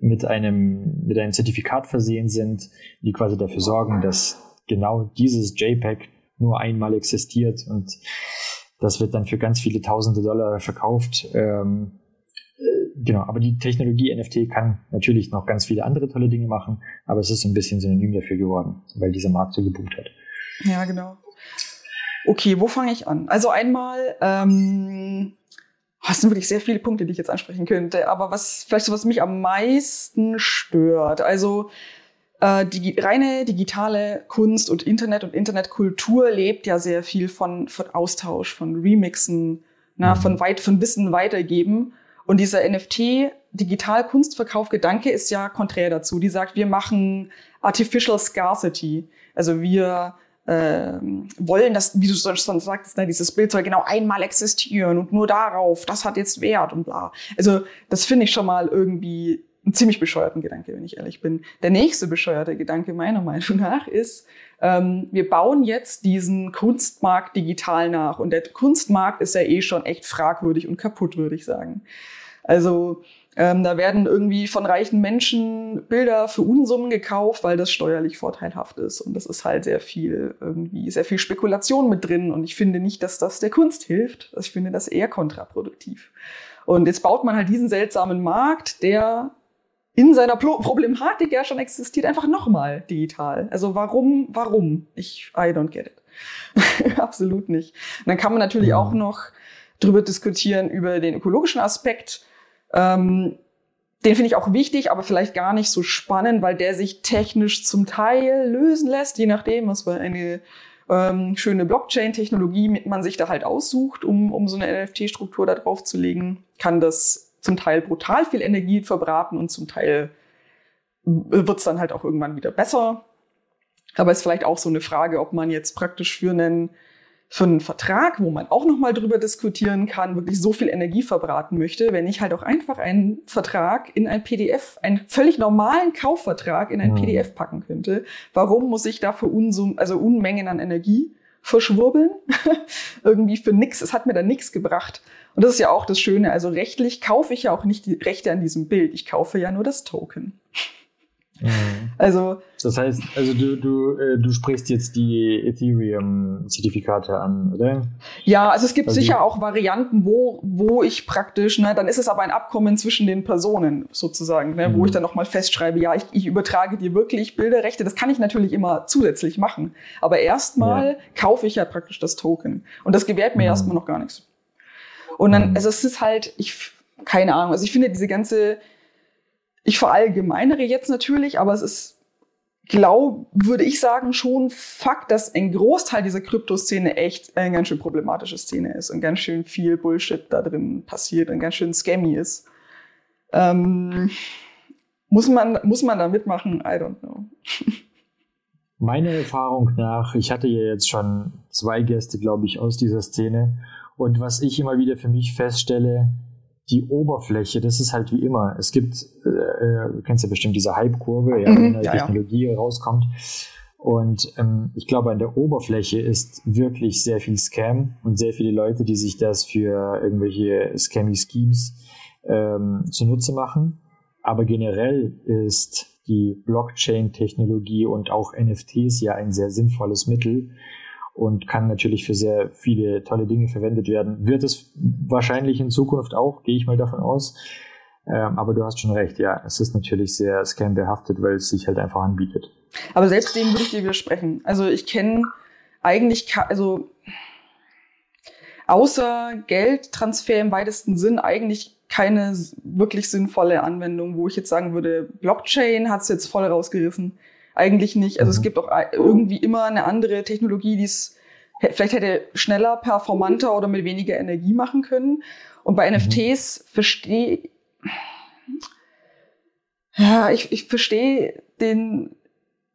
mit einem, mit einem Zertifikat versehen sind, die quasi dafür sorgen, dass genau dieses JPEG nur einmal existiert und das wird dann für ganz viele tausende Dollar verkauft. Ähm, äh, genau, aber die Technologie NFT kann natürlich noch ganz viele andere tolle Dinge machen, aber es ist so ein bisschen synonym dafür geworden, weil dieser Markt so geboomt hat. Ja, genau. Okay, wo fange ich an? Also einmal, ähm, Oh, es sind wirklich sehr viele Punkte, die ich jetzt ansprechen könnte. Aber was vielleicht so, was mich am meisten stört, also äh, die reine digitale Kunst und Internet und Internetkultur lebt ja sehr viel von, von Austausch, von Remixen, na, mhm. von weit, von Wissen weitergeben. Und dieser NFT Digital Kunstverkauf Gedanke ist ja konträr dazu. Die sagt, wir machen Artificial Scarcity. Also wir wollen, dass, wie du schon sagtest, ne, dieses Bild soll genau einmal existieren und nur darauf, das hat jetzt Wert und bla. Also das finde ich schon mal irgendwie einen ziemlich bescheuerten Gedanke, wenn ich ehrlich bin. Der nächste bescheuerte Gedanke meiner Meinung nach ist, ähm, wir bauen jetzt diesen Kunstmarkt digital nach und der Kunstmarkt ist ja eh schon echt fragwürdig und kaputt, würde ich sagen. Also ähm, da werden irgendwie von reichen Menschen Bilder für Unsummen gekauft, weil das steuerlich vorteilhaft ist. Und das ist halt sehr viel, irgendwie sehr viel Spekulation mit drin. Und ich finde nicht, dass das der Kunst hilft. Also ich finde das eher kontraproduktiv. Und jetzt baut man halt diesen seltsamen Markt, der in seiner Problematik ja schon existiert, einfach nochmal digital. Also warum, warum? Ich, I don't get it. Absolut nicht. Und dann kann man natürlich auch noch drüber diskutieren über den ökologischen Aspekt ähm, den finde ich auch wichtig, aber vielleicht gar nicht so spannend, weil der sich technisch zum Teil lösen lässt, je nachdem, was für eine ähm, schöne Blockchain-Technologie man sich da halt aussucht, um, um so eine NFT-Struktur da drauf zu legen, kann das zum Teil brutal viel Energie verbraten und zum Teil wird es dann halt auch irgendwann wieder besser. Aber es ist vielleicht auch so eine Frage, ob man jetzt praktisch für einen für einen Vertrag, wo man auch nochmal drüber diskutieren kann, wirklich so viel Energie verbraten möchte, wenn ich halt auch einfach einen Vertrag in ein PDF, einen völlig normalen Kaufvertrag in ein mhm. PDF packen könnte. Warum muss ich dafür Unsum, also Unmengen an Energie verschwurbeln? Irgendwie für nix. Es hat mir da nichts gebracht. Und das ist ja auch das Schöne. Also rechtlich kaufe ich ja auch nicht die Rechte an diesem Bild. Ich kaufe ja nur das Token. Mhm. Also. Das heißt, also du, du, äh, du sprichst jetzt die Ethereum-Zertifikate an, oder? Ja, also es gibt also sicher auch Varianten, wo, wo ich praktisch, ne, dann ist es aber ein Abkommen zwischen den Personen sozusagen, ne, mhm. wo ich dann nochmal festschreibe, ja, ich, ich übertrage dir wirklich Bilderrechte. Das kann ich natürlich immer zusätzlich machen. Aber erstmal ja. kaufe ich ja praktisch das Token. Und das gewährt mir mhm. erstmal noch gar nichts. Und dann, mhm. also es ist halt, ich, keine Ahnung, also ich finde diese ganze ich verallgemeinere jetzt natürlich, aber es ist, glaub, würde ich sagen, schon Fakt, dass ein Großteil dieser Kryptoszene echt eine ganz schön problematische Szene ist und ganz schön viel Bullshit da drin passiert und ganz schön scammy ist. Ähm, muss man, muss man da mitmachen? I don't know. Meiner Erfahrung nach, ich hatte ja jetzt schon zwei Gäste, glaube ich, aus dieser Szene. Und was ich immer wieder für mich feststelle, die Oberfläche, das ist halt wie immer. Es gibt, äh, äh du kennst ja bestimmt diese Hype-Kurve, ja, mhm, wenn eine ja, Technologie ja. rauskommt. Und ähm, ich glaube, an der Oberfläche ist wirklich sehr viel Scam und sehr viele Leute, die sich das für irgendwelche Scammy Schemes ähm, zunutze machen. Aber generell ist die Blockchain-Technologie und auch NFTs ja ein sehr sinnvolles Mittel und kann natürlich für sehr viele tolle Dinge verwendet werden. Wird es wahrscheinlich in Zukunft auch, gehe ich mal davon aus. Ähm, aber du hast schon recht, ja, es ist natürlich sehr scam-behaftet, weil es sich halt einfach anbietet. Aber selbst dem würde ich dir widersprechen. Also ich kenne eigentlich, also außer Geldtransfer im weitesten Sinn eigentlich keine wirklich sinnvolle Anwendung, wo ich jetzt sagen würde, Blockchain hat es jetzt voll rausgerissen. Eigentlich nicht. Also mhm. es gibt auch irgendwie immer eine andere Technologie, die es vielleicht hätte schneller, performanter oder mit weniger Energie machen können. Und bei mhm. NFTs verstehe ja, ich, ich verstehe den,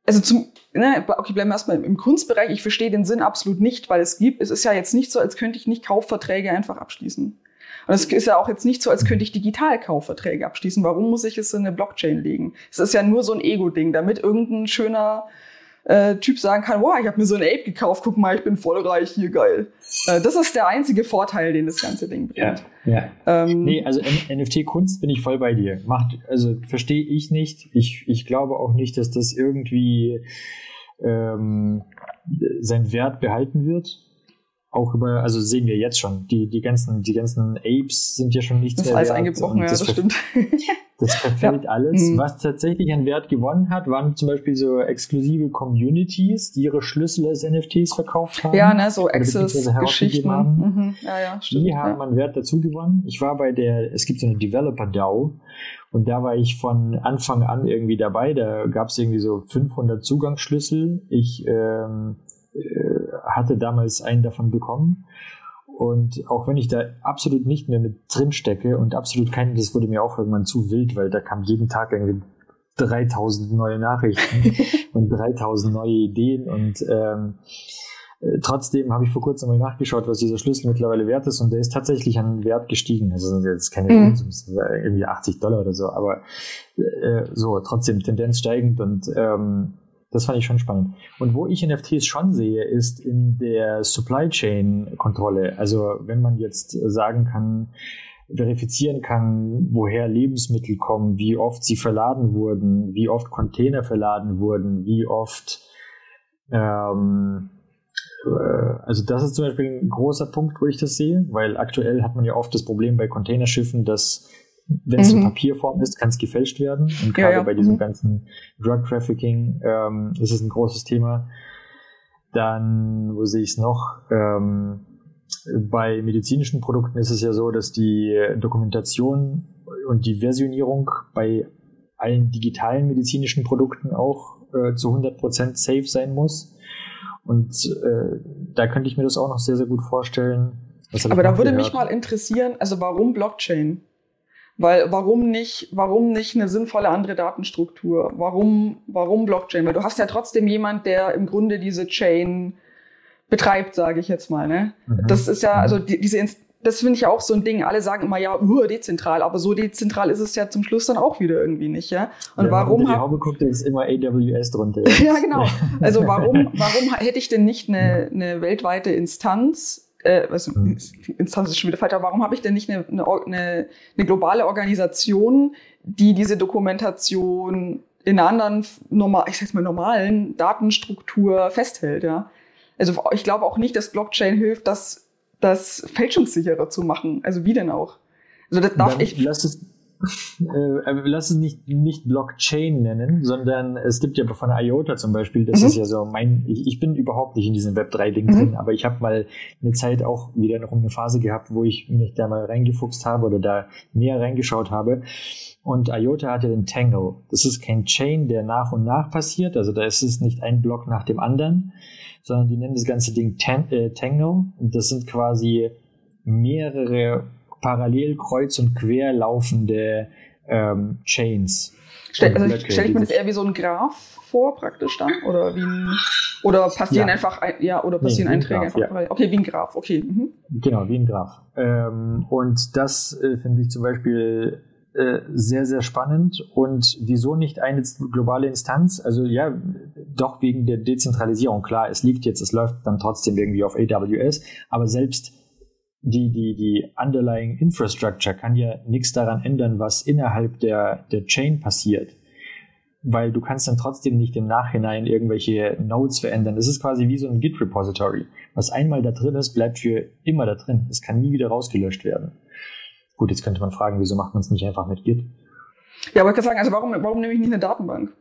also zum, ne, okay, bleiben wir erstmal im Kunstbereich. Ich verstehe den Sinn absolut nicht, weil es gibt, es ist ja jetzt nicht so, als könnte ich nicht Kaufverträge einfach abschließen. Und es ist ja auch jetzt nicht so, als könnte ich digital Kaufverträge abschließen. Warum muss ich es in eine Blockchain legen? Es ist ja nur so ein Ego-Ding, damit irgendein schöner äh, Typ sagen kann, wow, ich habe mir so ein Ape gekauft, guck mal, ich bin voll reich, hier geil. Äh, das ist der einzige Vorteil, den das ganze Ding bringt. Ja, ja. Ähm, nee, also NFT-Kunst bin ich voll bei dir. Macht, also verstehe ich nicht. Ich, ich glaube auch nicht, dass das irgendwie ähm, seinen Wert behalten wird auch über, also sehen wir jetzt schon, die, die ganzen, die ganzen Apes sind ja schon nichts das mehr. Das ist alles eingebrochen, ja, das, das stimmt. Das verfällt ja. alles. Mhm. Was tatsächlich an Wert gewonnen hat, waren zum Beispiel so exklusive Communities, die ihre Schlüssel als NFTs verkauft haben. Ja, ne, so Access-Geschichten. Mhm. Ja, ja, stimmt. Die haben an Wert dazu gewonnen. Ich war bei der, es gibt so eine Developer-DAO und da war ich von Anfang an irgendwie dabei. Da gab es irgendwie so 500 Zugangsschlüssel. Ich ähm, äh, hatte damals einen davon bekommen. Und auch wenn ich da absolut nicht mehr mit drin stecke und absolut keinen, das wurde mir auch irgendwann zu wild, weil da kam jeden Tag irgendwie 3000 neue Nachrichten und 3000 neue Ideen und ähm, äh, trotzdem habe ich vor kurzem mal nachgeschaut, was dieser Schlüssel mittlerweile wert ist und der ist tatsächlich an Wert gestiegen. Also das ist keine mhm. irgendwie 80 Dollar oder so, aber äh, so trotzdem Tendenz steigend und ähm, das fand ich schon spannend. Und wo ich NFTs schon sehe, ist in der Supply Chain Kontrolle. Also wenn man jetzt sagen kann, verifizieren kann, woher Lebensmittel kommen, wie oft sie verladen wurden, wie oft Container verladen wurden, wie oft ähm, äh, also das ist zum Beispiel ein großer Punkt, wo ich das sehe, weil aktuell hat man ja oft das Problem bei Containerschiffen, dass wenn es mhm. in Papierform ist, kann es gefälscht werden. Und gerade ja, ja. bei diesem mhm. ganzen Drug Trafficking ähm, ist es ein großes Thema. Dann, wo sehe ich es noch? Ähm, bei medizinischen Produkten ist es ja so, dass die Dokumentation und die Versionierung bei allen digitalen medizinischen Produkten auch äh, zu 100% safe sein muss. Und äh, da könnte ich mir das auch noch sehr, sehr gut vorstellen. Aber da würde gehört? mich mal interessieren, also warum Blockchain? Weil warum nicht, warum nicht eine sinnvolle andere Datenstruktur? Warum, warum Blockchain? Weil du hast ja trotzdem jemand, der im Grunde diese Chain betreibt, sage ich jetzt mal. Ne? Mhm. Das ist ja, also die, diese, das finde ich auch so ein Ding. Alle sagen immer, ja, uh, dezentral, aber so dezentral ist es ja zum Schluss dann auch wieder irgendwie nicht, ja. Und ja, warum? Die Haube guckt, ist immer AWS drunter. ja, genau. Also warum, warum hätte ich denn nicht eine, eine weltweite Instanz, äh, was, mhm. Instanz ist schon wieder falsch, aber warum habe ich denn nicht eine, eine, eine, globale Organisation, die diese Dokumentation in einer anderen, normal, ich sag's mal, normalen Datenstruktur festhält, ja? Also ich glaube auch nicht, dass Blockchain hilft, das, das fälschungssicherer zu machen. Also wie denn auch? Also das darf Dann ich. Lass es, äh, lass es nicht, nicht Blockchain nennen, sondern es gibt ja von IOTA zum Beispiel, das mhm. ist ja so mein, ich, ich, bin überhaupt nicht in diesem Web3-Ding mhm. drin, aber ich habe mal eine Zeit auch wieder noch eine Phase gehabt, wo ich mich da mal reingefuchst habe oder da näher reingeschaut habe. Und IOTA hatte den Tangle. Das ist kein Chain, der nach und nach passiert, also da ist es nicht ein Block nach dem anderen, sondern die nennen das ganze Ding Tan äh, Tangle und das sind quasi mehrere parallel kreuz und quer laufende ähm, Chains. Stell, also stelle ich mir das eher wie so ein Graph vor, praktisch dann? Oder wie ein, oder passieren ja. einfach, ein, ja, oder passieren nee, Einträge Graph, einfach? Ja. Okay, wie ein Graph, okay. Mhm. Genau, wie ein Graph. Ähm, und das äh, finde ich zum Beispiel äh, sehr, sehr spannend. Und wieso nicht eine globale Instanz? Also ja, doch wegen der Dezentralisierung. Klar, es liegt jetzt, es läuft dann trotzdem irgendwie auf AWS, aber selbst die, die, die underlying Infrastructure kann ja nichts daran ändern, was innerhalb der, der Chain passiert. Weil du kannst dann trotzdem nicht im Nachhinein irgendwelche Nodes verändern. Das ist quasi wie so ein Git-Repository. Was einmal da drin ist, bleibt für immer da drin. Es kann nie wieder rausgelöscht werden. Gut, jetzt könnte man fragen, wieso macht man es nicht einfach mit Git? Ja, aber ich kann sagen, also warum, warum nehme ich nicht eine Datenbank?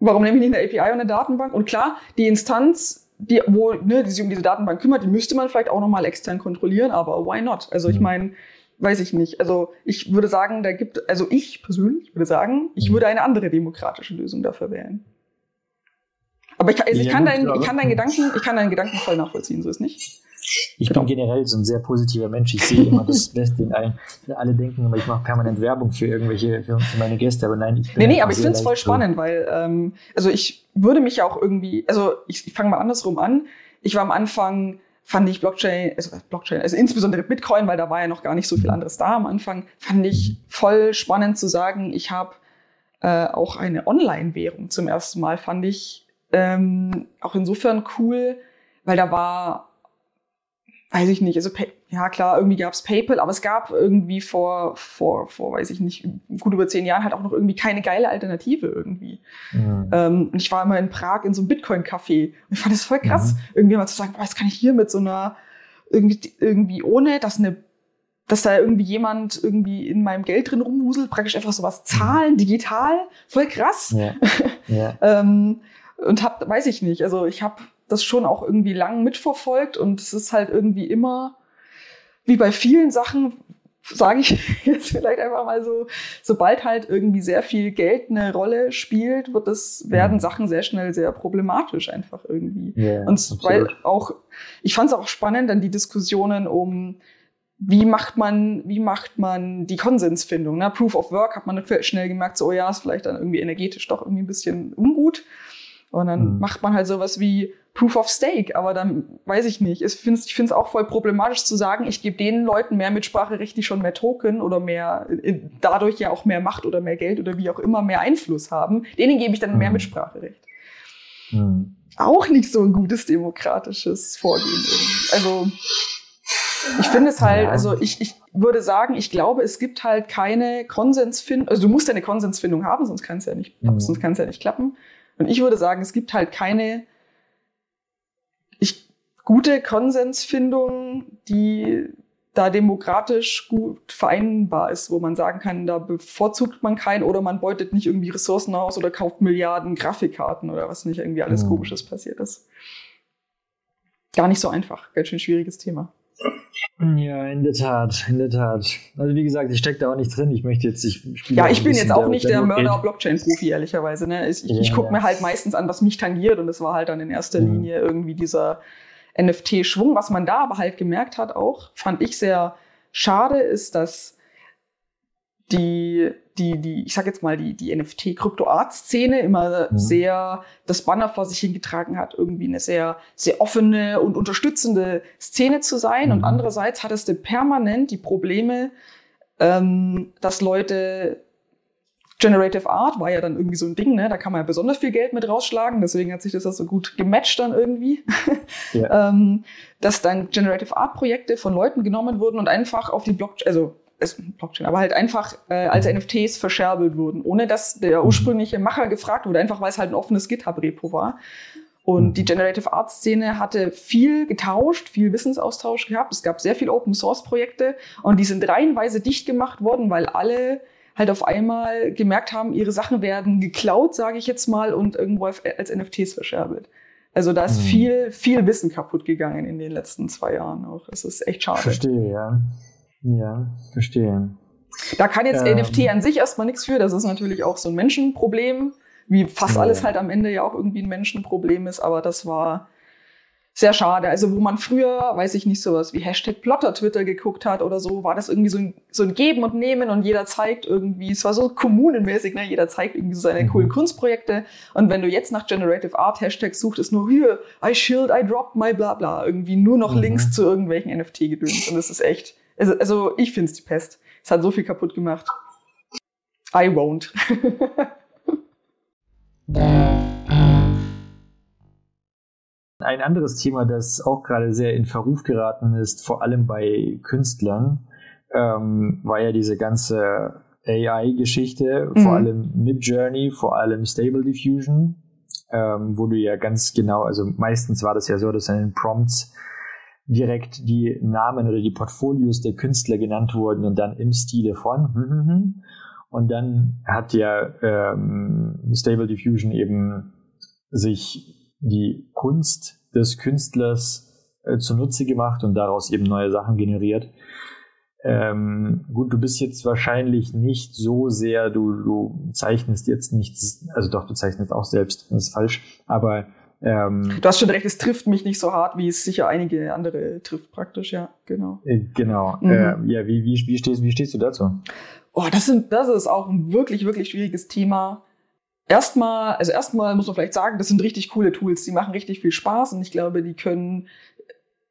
Warum nehme ich nicht eine API und eine Datenbank? Und klar, die Instanz, die, wo, ne, die sich um diese Datenbank kümmert, die müsste man vielleicht auch nochmal extern kontrollieren, aber why not? Also ich Mhm. meine, weiß ich nicht. Also ich würde sagen, da gibt, also ich persönlich würde sagen, ich Mhm. würde eine andere demokratische Lösung dafür wählen. Aber ich, also ich, Ja, kann, aber- ich kann deinen Gedanken, ich kann deinen Gedanken voll nachvollziehen, so ist nicht. Ich Genau. bin generell so ein sehr positiver Mensch. Ich sehe immer das Beste in allen. Alle denken immer, ich mache permanent Werbung für irgendwelche, für, für meine Gäste, aber nein, ich bin Nee, nee, aber ich finde es voll spannend, weil, ähm, also ich würde mich ja auch irgendwie, also ich, ich fange mal andersrum an. Ich war am Anfang, fand ich Blockchain, also Blockchain, also insbesondere Bitcoin, weil da war ja noch gar nicht so viel anderes da am Anfang, fand ich voll spannend zu sagen, ich habe äh, auch eine Online-Währung zum ersten Mal, fand ich ähm, auch insofern cool, weil da war, weiß ich nicht, also ja klar, irgendwie gab es PayPal, aber es gab irgendwie vor, vor, vor, weiß ich nicht, gut über zehn Jahren halt auch noch irgendwie keine geile Alternative irgendwie. Mhm. Ähm, und ich war immer in Prag in so einem Bitcoin-Café und ich fand das voll krass, irgendwie mal zu sagen, jetzt kann ich hier mit so einer, irgendwie, irgendwie ohne, dass eine dass da irgendwie jemand irgendwie in meinem Geld drin rumwuselt, praktisch einfach sowas zahlen, digital, voll krass. Ja, ja. Ähm, und hab, weiß ich nicht, also ich habe das schon auch irgendwie lang mitverfolgt und es ist halt irgendwie immer, wie bei vielen Sachen, sage ich jetzt vielleicht einfach mal so, sobald halt irgendwie sehr viel Geld eine Rolle spielt, wird es, werden Mhm. Sachen sehr schnell sehr problematisch einfach irgendwie. ja Und weil auch, ich fand es auch spannend, dann die Diskussionen um, wie macht man, wie macht man die Konsensfindung? Ne? Proof of Work hat man schnell gemerkt, so, oh ja, ist vielleicht dann irgendwie energetisch doch irgendwie ein bisschen ungut. Und dann Mhm. macht man halt sowas wie Proof of Stake, aber dann weiß ich nicht. Ich finde es auch voll problematisch zu sagen, ich gebe den Leuten mehr Mitspracherecht, die schon mehr Token oder mehr, äh, dadurch ja auch mehr Macht oder mehr Geld oder wie auch immer mehr Einfluss haben. Denen gebe ich dann mehr Mhm. Mitspracherecht Mhm. auch nicht so ein gutes demokratisches Vorgehen. Irgendwie. Also ich finde es halt, also ich, ich würde sagen, ich glaube, es gibt halt keine Konsensfindung, also du musst ja eine Konsensfindung haben, sonst kann es ja nicht, Mhm. sonst kann es ja nicht klappen. Und ich würde sagen, es gibt halt keine ich, gute Konsensfindung, die da demokratisch gut vereinbar ist, wo man sagen kann, da bevorzugt man keinen oder man beutet nicht irgendwie Ressourcen aus oder kauft Milliarden Grafikkarten oder was nicht irgendwie alles Mhm. Komisches passiert ist. Gar nicht so einfach, ganz schön schwieriges Thema. Ja, in der Tat, in der Tat. Also wie gesagt, ich stecke da auch nicht drin. Ich möchte jetzt, ich spiele Ja, ich bin jetzt auch nicht der. Mörder-Blockchain-Profi, ehrlicherweise. Ne? Ich, ich, ich Ja, gucke ja. mir halt meistens an, was mich tangiert und das war halt dann in erster Mhm. Linie irgendwie dieser NFT-Schwung. Was man da aber halt gemerkt hat auch, fand ich sehr schade, ist, dass die, die, die, ich sag jetzt mal, die, die NFT-Krypto-Art-Szene immer Mhm. sehr das Banner vor sich hingetragen hat, irgendwie eine sehr, sehr offene und unterstützende Szene zu sein. Und Mhm. andererseits hattest du permanent die Probleme, ähm, dass Leute Generative Art war ja dann irgendwie so ein Ding, ne? Da kann man ja besonders viel Geld mit rausschlagen, deswegen hat sich das auch so gut gematcht dann irgendwie. Ja. ähm, dass dann Generative Art Projekte von Leuten genommen wurden und einfach auf die Blockchain, also es- Blockchain, aber halt einfach äh, als NFTs verscherbelt wurden, ohne dass der Mhm. ursprüngliche Macher gefragt wurde, einfach weil es halt ein offenes GitHub-Repo war. Und Mhm. die Generative Art Szene hatte viel getauscht, viel Wissensaustausch gehabt. Es gab sehr viele Open Source Projekte und die sind reihenweise dicht gemacht worden, weil alle halt auf einmal gemerkt haben, ihre Sachen werden geklaut, sage ich jetzt mal, und irgendwo als NFTs verscherbelt. Also da ist Mhm. viel, viel Wissen kaputt gegangen in den letzten zwei Jahren auch. Das ist echt schade. Verstehe, ja. Ja, verstehe. Da kann jetzt Ähm. NFT an sich erstmal nichts für. Das ist natürlich auch so ein Menschenproblem, wie fast Ja. alles halt am Ende ja auch irgendwie ein Menschenproblem ist. Aber das war sehr schade. Also wo man früher, weiß ich nicht, sowas wie Hashtag Plotter Twitter geguckt hat oder so, war das irgendwie so ein, so ein Geben und Nehmen und jeder zeigt irgendwie, es war so kommunenmäßig, ne? jeder zeigt irgendwie so seine Mhm. coolen Kunstprojekte. Und wenn du jetzt nach Generative Art Hashtags suchst, ist nur hier, I shield, I drop my bla bla. Irgendwie nur noch Mhm. Links zu irgendwelchen NFT-Gedöns. Und das ist echt, also, also ich find's die Pest. Es hat so viel kaputt gemacht. I won't. Ein anderes Thema, das auch gerade sehr in Verruf geraten ist, vor allem bei Künstlern, ähm, war ja diese ganze AI-Geschichte, mhm. vor allem Mid-Journey, vor allem Stable Diffusion, ähm, wo du ja ganz genau, also meistens war das ja so, dass in den Prompts direkt die Namen oder die Portfolios der Künstler genannt wurden und dann im Stile von. Und dann hat ja ähm, Stable Diffusion eben sich die Kunst des Künstlers äh, zunutze gemacht und daraus eben neue Sachen generiert. Ähm, gut, du bist jetzt wahrscheinlich nicht so sehr, du, du zeichnest jetzt nichts, also doch, du zeichnest auch selbst, das ist falsch, aber ähm, du hast schon recht, es trifft mich nicht so hart, wie es sicher einige andere trifft, praktisch, ja, genau. Äh, genau. Mhm. Äh, ja, wie, wie, wie, stehst, wie stehst du dazu? Oh, das, sind, das ist auch ein wirklich, wirklich schwieriges Thema. Erstmal, also erstmal muss man vielleicht sagen, das sind richtig coole Tools, die machen richtig viel Spaß und ich glaube, die können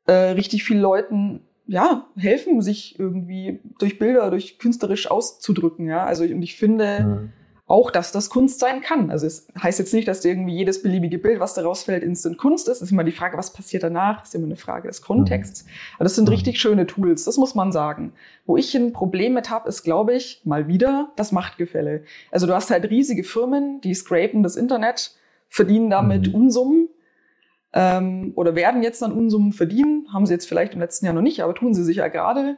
äh, richtig vielen Leuten ja, helfen, sich irgendwie durch Bilder, durch künstlerisch auszudrücken, ja. Also, und ich finde mhm. Auch, dass das Kunst sein kann. Also, es heißt jetzt nicht, dass irgendwie jedes beliebige Bild, was daraus fällt, instant Kunst ist. Es ist immer die Frage, was passiert danach? Ist immer eine Frage des Kontexts. Mhm. Aber das sind mhm. richtig schöne Tools, das muss man sagen. Wo ich ein Problem mit habe, ist, glaube ich, mal wieder das Machtgefälle. Also, du hast halt riesige Firmen, die scrapen das Internet, verdienen damit mhm. Unsummen ähm, oder werden jetzt dann Unsummen verdienen. Haben sie jetzt vielleicht im letzten Jahr noch nicht, aber tun sie sicher gerade.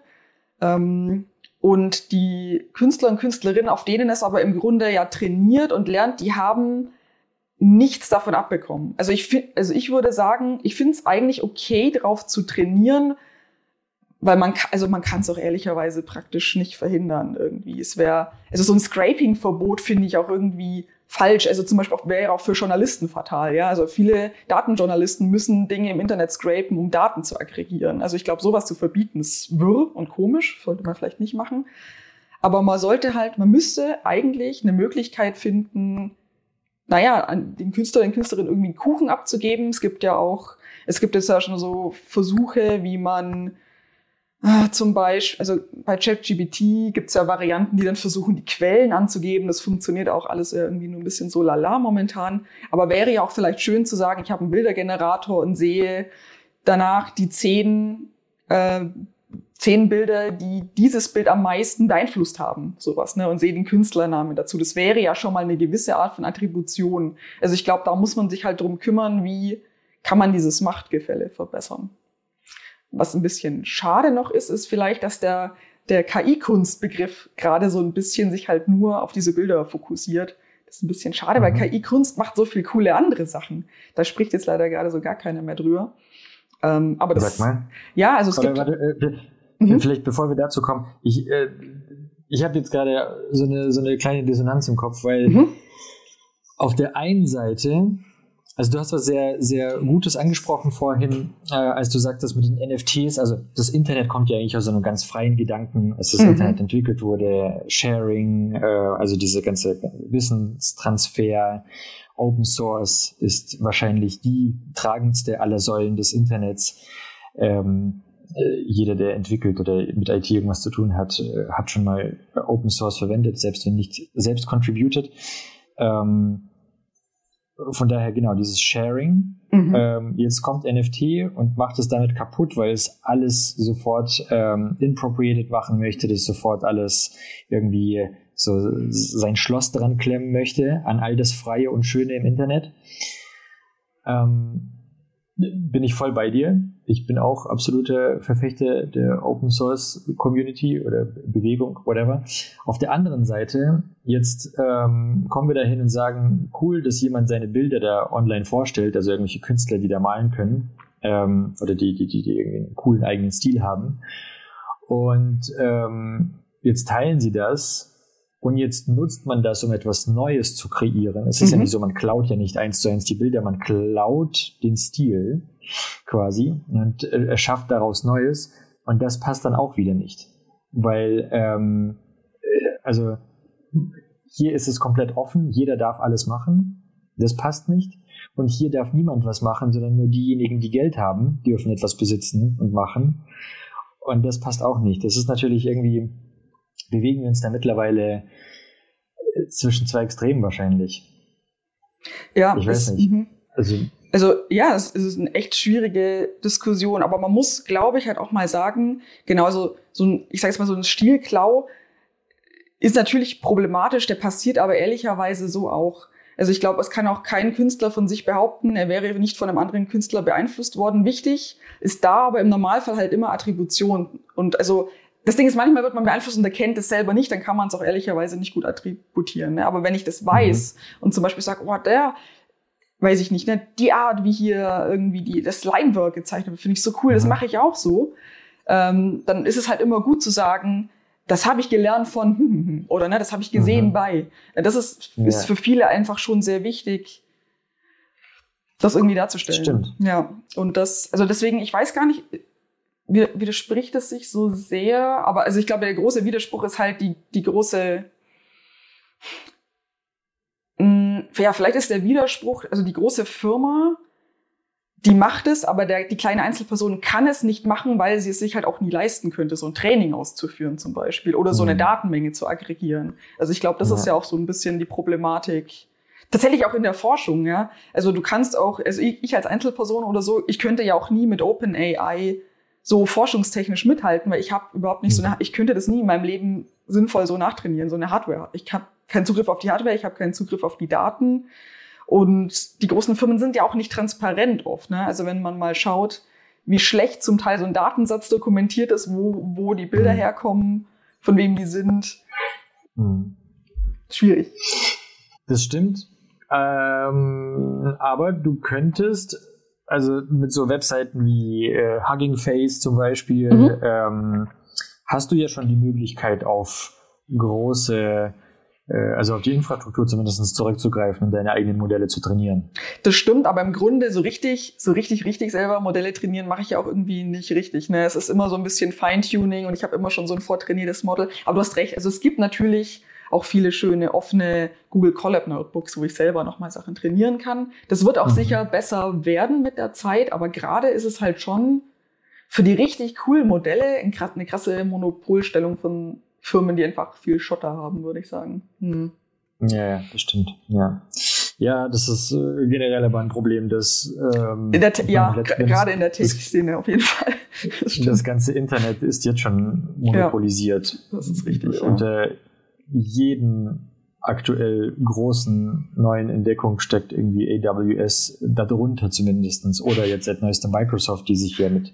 Ähm, und die Künstler und Künstlerinnen, auf denen es aber im Grunde ja trainiert und lernt, die haben nichts davon abbekommen. Also ich, find, also ich würde sagen, ich finde es eigentlich okay, darauf zu trainieren, weil man, also man kann es auch ehrlicherweise praktisch nicht verhindern irgendwie. Es wäre, also so ein Scraping-Verbot finde ich auch irgendwie falsch. Also zum Beispiel wäre auch für Journalisten fatal. Ja, also viele Datenjournalisten müssen Dinge im Internet scrapen, um Daten zu aggregieren. Also ich glaube, sowas zu verbieten ist wirr und komisch, sollte man vielleicht nicht machen. Aber man sollte halt, man müsste eigentlich eine Möglichkeit finden, naja, an den Künstler, den Künstlerinnen irgendwie einen Kuchen abzugeben. Es gibt ja auch, es gibt jetzt ja schon so Versuche, wie man Ah, zum Beispiel, also bei ChatGPT gibt es ja Varianten, die dann versuchen, die Quellen anzugeben. Das funktioniert auch alles irgendwie nur ein bisschen so lala momentan. Aber wäre ja auch vielleicht schön zu sagen, ich habe einen Bildergenerator und sehe danach die zehn, äh, zehn Bilder, die dieses Bild am meisten beeinflusst haben, sowas, ne, und sehe den Künstlernamen dazu. Das wäre ja schon mal eine gewisse Art von Attribution. Also ich glaube, da muss man sich halt drum kümmern, wie kann man dieses Machtgefälle verbessern. Was ein bisschen schade noch ist, ist vielleicht, dass der, der KI-Kunstbegriff gerade so ein bisschen sich halt nur auf diese Bilder fokussiert. Das ist ein bisschen schade, mhm. weil KI-Kunst macht so viel coole andere Sachen. Da spricht jetzt leider gerade so gar keiner mehr drüber. Ähm, aber das, Sag mal. Ja, also es Oder, gibt. Warte, äh, mhm. Vielleicht bevor wir dazu kommen, ich, äh, ich habe jetzt gerade so eine, so eine kleine Dissonanz im Kopf, weil mhm. auf der einen Seite also du hast was sehr, sehr Gutes angesprochen vorhin, äh, als du sagtest mit den NFTs. Also das Internet kommt ja eigentlich aus so einem ganz freien Gedanken, als das mhm. Internet entwickelt wurde. Sharing, äh, also diese ganze Wissenstransfer, Open Source ist wahrscheinlich die tragendste aller Säulen des Internets. Ähm, äh, jeder, der entwickelt oder mit IT irgendwas zu tun hat, äh, hat schon mal Open Source verwendet, selbst wenn nicht selbst contributed. Ähm, von daher genau dieses Sharing. Mhm. Ähm, jetzt kommt NFT und macht es damit kaputt, weil es alles sofort ähm, inappropriated machen möchte, das sofort alles irgendwie so sein Schloss dran klemmen möchte an all das Freie und Schöne im Internet. Ähm, bin ich voll bei dir. Ich bin auch absoluter Verfechter der Open Source Community oder Bewegung, whatever. Auf der anderen Seite, jetzt ähm, kommen wir dahin und sagen, cool, dass jemand seine Bilder da online vorstellt, also irgendwelche Künstler, die da malen können, ähm, oder die, die, die, die irgendwie einen coolen eigenen Stil haben. Und ähm, jetzt teilen sie das und jetzt nutzt man das, um etwas Neues zu kreieren. Es ist mhm. ja nicht so, man klaut ja nicht eins zu eins die Bilder, man klaut den Stil quasi und äh, erschafft daraus Neues. Und das passt dann auch wieder nicht. Weil, ähm, äh, also hier ist es komplett offen, jeder darf alles machen. Das passt nicht. Und hier darf niemand was machen, sondern nur diejenigen, die Geld haben, dürfen etwas besitzen und machen. Und das passt auch nicht. Das ist natürlich irgendwie bewegen wir uns da mittlerweile zwischen zwei Extremen wahrscheinlich. Ja, Ich weiß es- nicht. mhm. Also, Also ja, es, es ist eine echt schwierige Diskussion, aber man muss, glaube ich, halt auch mal sagen, genauso so ein, ich sage jetzt mal so ein Stilklau ist natürlich problematisch, der passiert aber ehrlicherweise so auch. Also ich glaube, es kann auch kein Künstler von sich behaupten, er wäre nicht von einem anderen Künstler beeinflusst worden. Wichtig ist da aber im Normalfall halt immer Attribution. Und also das Ding ist, manchmal wird man beeinflusst und erkennt es selber nicht, dann kann man es auch ehrlicherweise nicht gut attributieren. Ne? Aber wenn ich das weiß und zum Beispiel sage, oh, der, weiß ich nicht, ne, die Art, wie hier irgendwie die, das Linework gezeichnet wird, finde ich so cool, das Mhm. mache ich auch so. Ähm, dann ist es halt immer gut zu sagen, das habe ich gelernt von hm, hm, hm, oder ne, das habe ich gesehen Mhm. bei. Das ist, Ja. ist für viele einfach schon sehr wichtig, das irgendwie darzustellen. Stimmt. Ja, und das, also deswegen, ich weiß gar nicht, widerspricht es sich so sehr, aber also ich glaube, der große Widerspruch ist halt die, die große, mh, ja, vielleicht ist der Widerspruch, also die große Firma, die macht es, aber der, die kleine Einzelperson kann es nicht machen, weil sie es sich halt auch nie leisten könnte, so ein Training auszuführen zum Beispiel oder so eine Mhm. Datenmenge zu aggregieren. Also ich glaube, das Ja. ist ja auch so ein bisschen die Problematik. Tatsächlich auch in der Forschung, ja. Also du kannst auch, also ich, ich als Einzelperson oder so, ich könnte ja auch nie mit OpenAI so forschungstechnisch mithalten, weil ich habe überhaupt nicht so Mhm. eine, ich könnte das nie in meinem Leben sinnvoll so nachtrainieren, so eine Hardware. Ich habe keinen Zugriff auf die Hardware, ich habe keinen Zugriff auf die Daten. Und die großen Firmen sind ja auch nicht transparent oft. Ne? Also wenn man mal schaut, wie schlecht zum Teil so ein Datensatz dokumentiert ist, wo, wo die Bilder Mhm. herkommen, von wem die sind, hm. schwierig. Das stimmt. Ähm, aber du könntest, also mit so Webseiten wie äh, Hugging Face zum Beispiel, Mhm. ähm, hast du ja schon die Möglichkeit auf große, äh, also auf die Infrastruktur zumindest zurückzugreifen und deine eigenen Modelle zu trainieren. Das stimmt, aber im Grunde so richtig, so richtig, richtig selber Modelle trainieren mache ich ja auch irgendwie nicht richtig. Ne? Es ist immer so ein bisschen Feintuning und ich habe immer schon so ein vortrainiertes Model. Aber du hast recht, also es gibt natürlich auch viele schöne offene Google Colab Notebooks, wo ich selber nochmal Sachen trainieren kann. Das wird auch Mhm. sicher besser werden mit der Zeit, aber gerade ist es halt schon für die richtig coolen Modelle eine krasse Monopolstellung von Firmen, die einfach viel Schotter haben, würde ich sagen. Hm. Ja, ja, das stimmt. Ja, ja das ist äh, generell aber ein Problem, dass ähm, In der, ja, gerade in der Tech-Szene auf jeden Fall. Das. Das ganze Internet ist jetzt schon monopolisiert. Das ist richtig. Ja. Unter jeden aktuell großen neuen Entdeckung steckt irgendwie AWS darunter zumindestens Oder jetzt seit neuestem Microsoft, die sich ja mit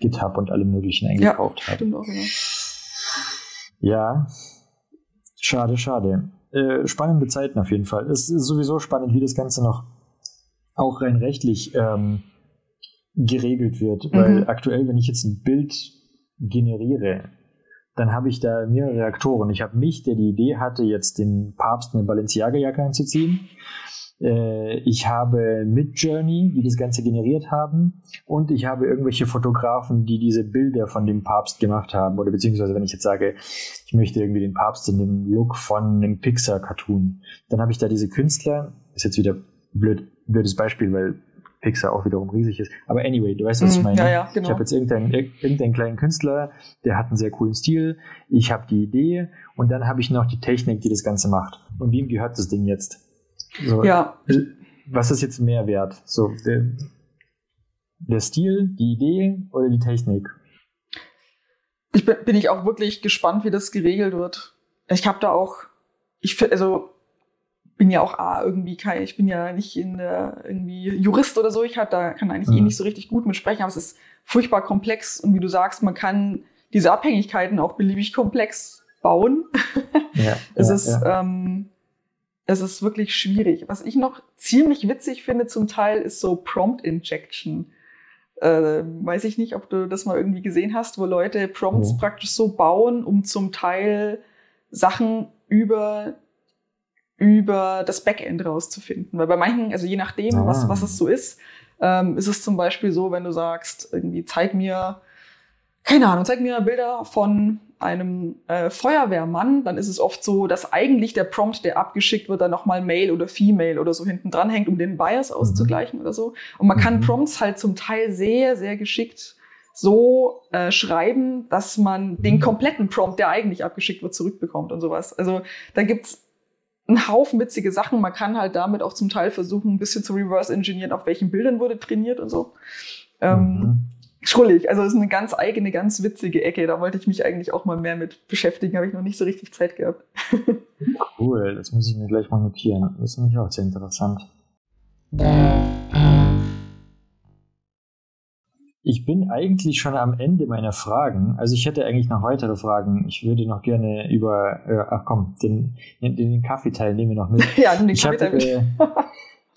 GitHub und allem möglichen eingekauft haben. Stimmt auch, ja. Ja, schade, schade. Äh, spannende Zeiten auf jeden Fall. Es ist sowieso spannend, wie das Ganze noch auch rein rechtlich ähm, geregelt wird. Weil Mhm. aktuell, wenn ich jetzt ein Bild generiere, dann habe ich da mehrere Reaktoren. Ich habe mich, der die Idee hatte, jetzt den Papst eine Balenciaga-Jacke anzuziehen. Äh, ich habe Midjourney, die das Ganze generiert haben. Und ich habe irgendwelche Fotografen, die diese Bilder von dem Papst gemacht haben. Oder beziehungsweise, wenn ich jetzt sage, ich möchte irgendwie den Papst in dem Look von einem Pixar-Cartoon, dann habe ich da diese Künstler. Ist jetzt wieder blöd, blödes Beispiel, weil Pixar auch wiederum riesig ist. Aber anyway, du weißt, was ich Mhm, meine. ja, ja, genau. Ich habe jetzt irgendeinen, irgendeinen kleinen Künstler, der hat einen sehr coolen Stil. Ich habe die Idee und dann habe ich noch die Technik, die das Ganze macht. Und wem gehört das Ding jetzt? So, Ja, Was ist jetzt mehr wert? So, der, der Stil, die Idee oder die Technik? ich bin, bin ich auch wirklich gespannt, wie das geregelt wird. Ich habe da auch, ich also bin ja auch A, irgendwie kein, ich bin ja nicht in der irgendwie Jurist oder so, ich hab, da kann eigentlich eh Mhm. nicht so richtig gut mitsprechen, aber es ist furchtbar komplex und wie du sagst, man kann diese Abhängigkeiten auch beliebig komplex bauen. Ja, Es ja, ist, ja. ähm, es ist wirklich schwierig. Was ich noch ziemlich witzig finde zum Teil, ist so Prompt Injection. Äh, weiß ich nicht, ob du das mal irgendwie gesehen hast, wo Leute Prompts praktisch so bauen, um zum Teil Sachen über über das Backend rauszufinden. Weil bei manchen, also je nachdem, Ah. was, was es so ist, ähm, ist es zum Beispiel so, wenn du sagst, irgendwie zeig mir, keine Ahnung, zeig mir Bilder von einem äh, Feuerwehrmann, dann ist es oft so, dass eigentlich der Prompt, der abgeschickt wird, dann nochmal Male oder Female oder so hinten dran hängt, um den Bias auszugleichen oder so. Und man kann Mhm. Prompts halt zum Teil sehr, sehr geschickt so äh, schreiben, dass man den Mhm. kompletten Prompt, der eigentlich abgeschickt wird, zurückbekommt und sowas. Also da gibt's ein Haufen witzige Sachen. Man kann halt damit auch zum Teil versuchen, ein bisschen zu reverse engineeren, auf welchen Bildern wurde trainiert und so. Ähm, Mhm. Schrullig, also das ist eine ganz eigene, ganz witzige Ecke. Da wollte ich mich eigentlich auch mal mehr mit beschäftigen, habe ich noch nicht so richtig Zeit gehabt. Cool, das muss ich mir gleich mal notieren. Das finde ich auch sehr interessant. Ich bin eigentlich schon am Ende meiner Fragen. Also ich hätte eigentlich noch weitere Fragen. Ich würde noch gerne über, äh, ach komm, den, den, den Kaffeeteil nehmen wir noch mit. ja, den Ich hab, Kaffee mit. äh,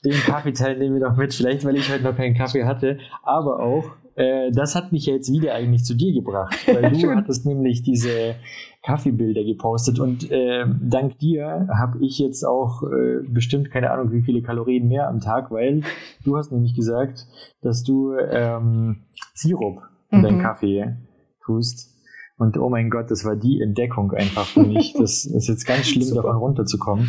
den Kaffeeteil nehmen wir noch mit, vielleicht weil ich heute noch keinen Kaffee hatte, aber auch, äh, das hat mich ja jetzt wieder eigentlich zu dir gebracht, weil du hattest nämlich diese Kaffeebilder gepostet und äh, dank dir habe ich jetzt auch äh, bestimmt keine Ahnung wie viele Kalorien mehr am Tag, weil du hast nämlich gesagt, dass du ähm, Sirup in deinen Mhm. Kaffee tust. Und oh mein Gott, das war die Entdeckung einfach für mich. Das ist jetzt ganz schlimm, Super. davon runterzukommen.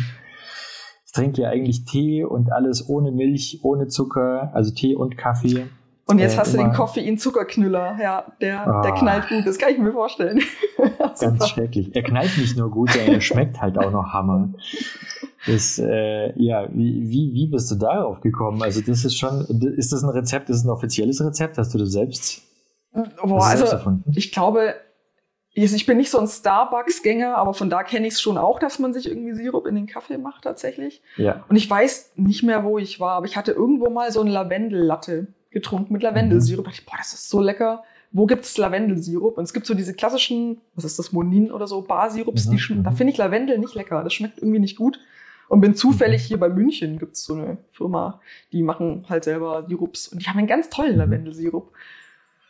Ich trinke ja eigentlich Tee und alles ohne Milch, ohne Zucker, also Tee und Kaffee. Und jetzt äh, hast du den Koffein-Zuckerknüller. Ja, der, der Ah. knallt gut. Das kann ich mir vorstellen. Ganz schrecklich. Er knallt nicht nur gut, sondern er schmeckt halt auch noch Hammer. Das, äh, ja, wie, wie, wie bist du darauf gekommen? Also das ist schon, ist das ein Rezept, ist das ein offizielles Rezept? Hast du das selbst, Boah, selbst also erfunden? ich glaube, ich bin nicht so ein Starbucks-Gänger, aber von da kenne ich es schon auch, dass man sich irgendwie Sirup in den Kaffee macht tatsächlich. Ja. Und ich weiß nicht mehr, wo ich war, aber ich hatte irgendwo mal so ein Lavendellatte getrunken mit Lavendelsirup. Da dachte ich, boah, das ist so lecker. Wo gibt es Lavendelsirup? Und es gibt so diese klassischen, was ist das, Monin oder so, Barsirups, Mhm, die schmecken- da mhm. finde ich Lavendel nicht lecker. Das schmeckt irgendwie nicht gut. Und bin zufällig hier bei München, gibt es so eine Firma, die machen halt selber Sirups. Und die haben einen ganz tollen Mhm. Lavendelsirup.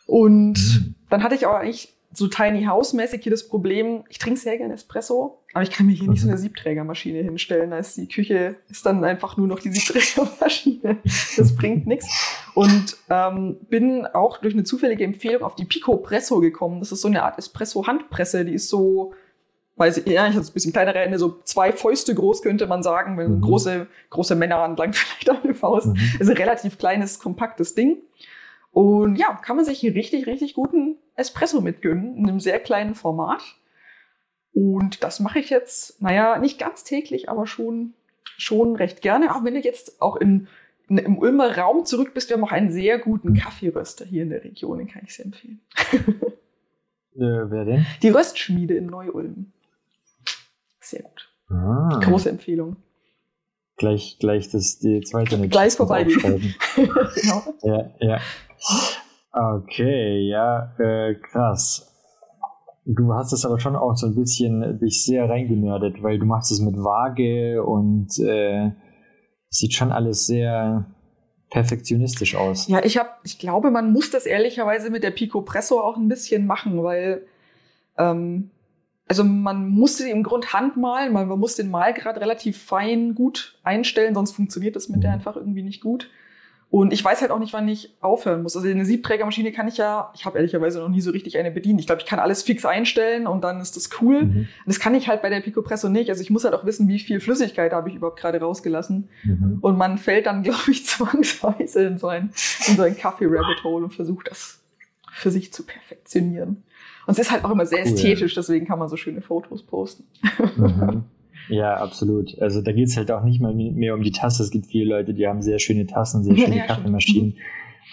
Und Mhm. dann hatte ich aber eigentlich so Tiny House-mäßig hier das Problem, ich trinke sehr gerne Espresso, aber ich kann mir hier nicht so Mhm. eine Siebträgermaschine hinstellen. Da ist die Küche ist dann einfach nur noch die Siebträgermaschine. Das bringt nichts. Und ähm, bin auch durch eine zufällige Empfehlung auf die Pico Presso gekommen. Das ist so eine Art Espresso-Handpresse, die ist so, weiß ich, ja, ich habe es ein bisschen kleinere Ende, so zwei Fäuste groß, könnte man sagen, wenn Mhm. große, große Männerhand lang vielleicht eine Faust. Mhm. ist ein relativ kleines, kompaktes Ding. Und ja, kann man sich hier richtig, richtig guten Espresso mitgönnen, in einem sehr kleinen Format. Und das mache ich jetzt, naja, nicht ganz täglich, aber schon, schon recht gerne. Auch wenn du jetzt auch in, in, im Ulmer Raum zurück bist, wir haben auch einen sehr guten Kaffeeröster hier in der Region, den kann ich sehr empfehlen. Äh, wer denn? Die Röstschmiede in Neu-Ulm. Sehr gut. Ah, Große Empfehlung. gleich, gleich das, die zweite Gleich aufschreiben. genau. Ja, ja. Okay, ja, äh, krass. Du hast es aber schon auch so ein bisschen dich sehr reingenördet, weil du machst es mit Waage und äh, sieht schon alles sehr perfektionistisch aus. Ja, ich habe, ich glaube, man muss das ehrlicherweise mit der Pico Presso auch ein bisschen machen, weil ähm, also man muss sie im Grund handmalen, man, man muss den Malgrad relativ fein gut einstellen, sonst funktioniert das mit der Mhm. einfach irgendwie nicht gut. Und ich weiß halt auch nicht, wann ich aufhören muss. Also eine Siebträgermaschine kann ich ja, ich habe ehrlicherweise noch nie so richtig eine bedient. Ich glaube, ich kann alles fix einstellen und dann ist das cool. Mhm. Das kann ich halt bei der Pico Presso nicht. Also ich muss halt auch wissen, wie viel Flüssigkeit habe ich überhaupt gerade rausgelassen. Mhm. Und man fällt dann, glaube ich, zwangsweise in so ein, in so ein Kaffee-Rabbit-Hole und versucht das für sich zu perfektionieren. Und es ist halt auch immer sehr Cool. ästhetisch, deswegen kann man so schöne Fotos posten. Mhm. Ja, absolut. Also da geht's halt auch nicht mal mehr um die Tasse. Es gibt viele Leute, die haben sehr schöne Tassen, sehr schöne Ja, stimmt. Kaffeemaschinen.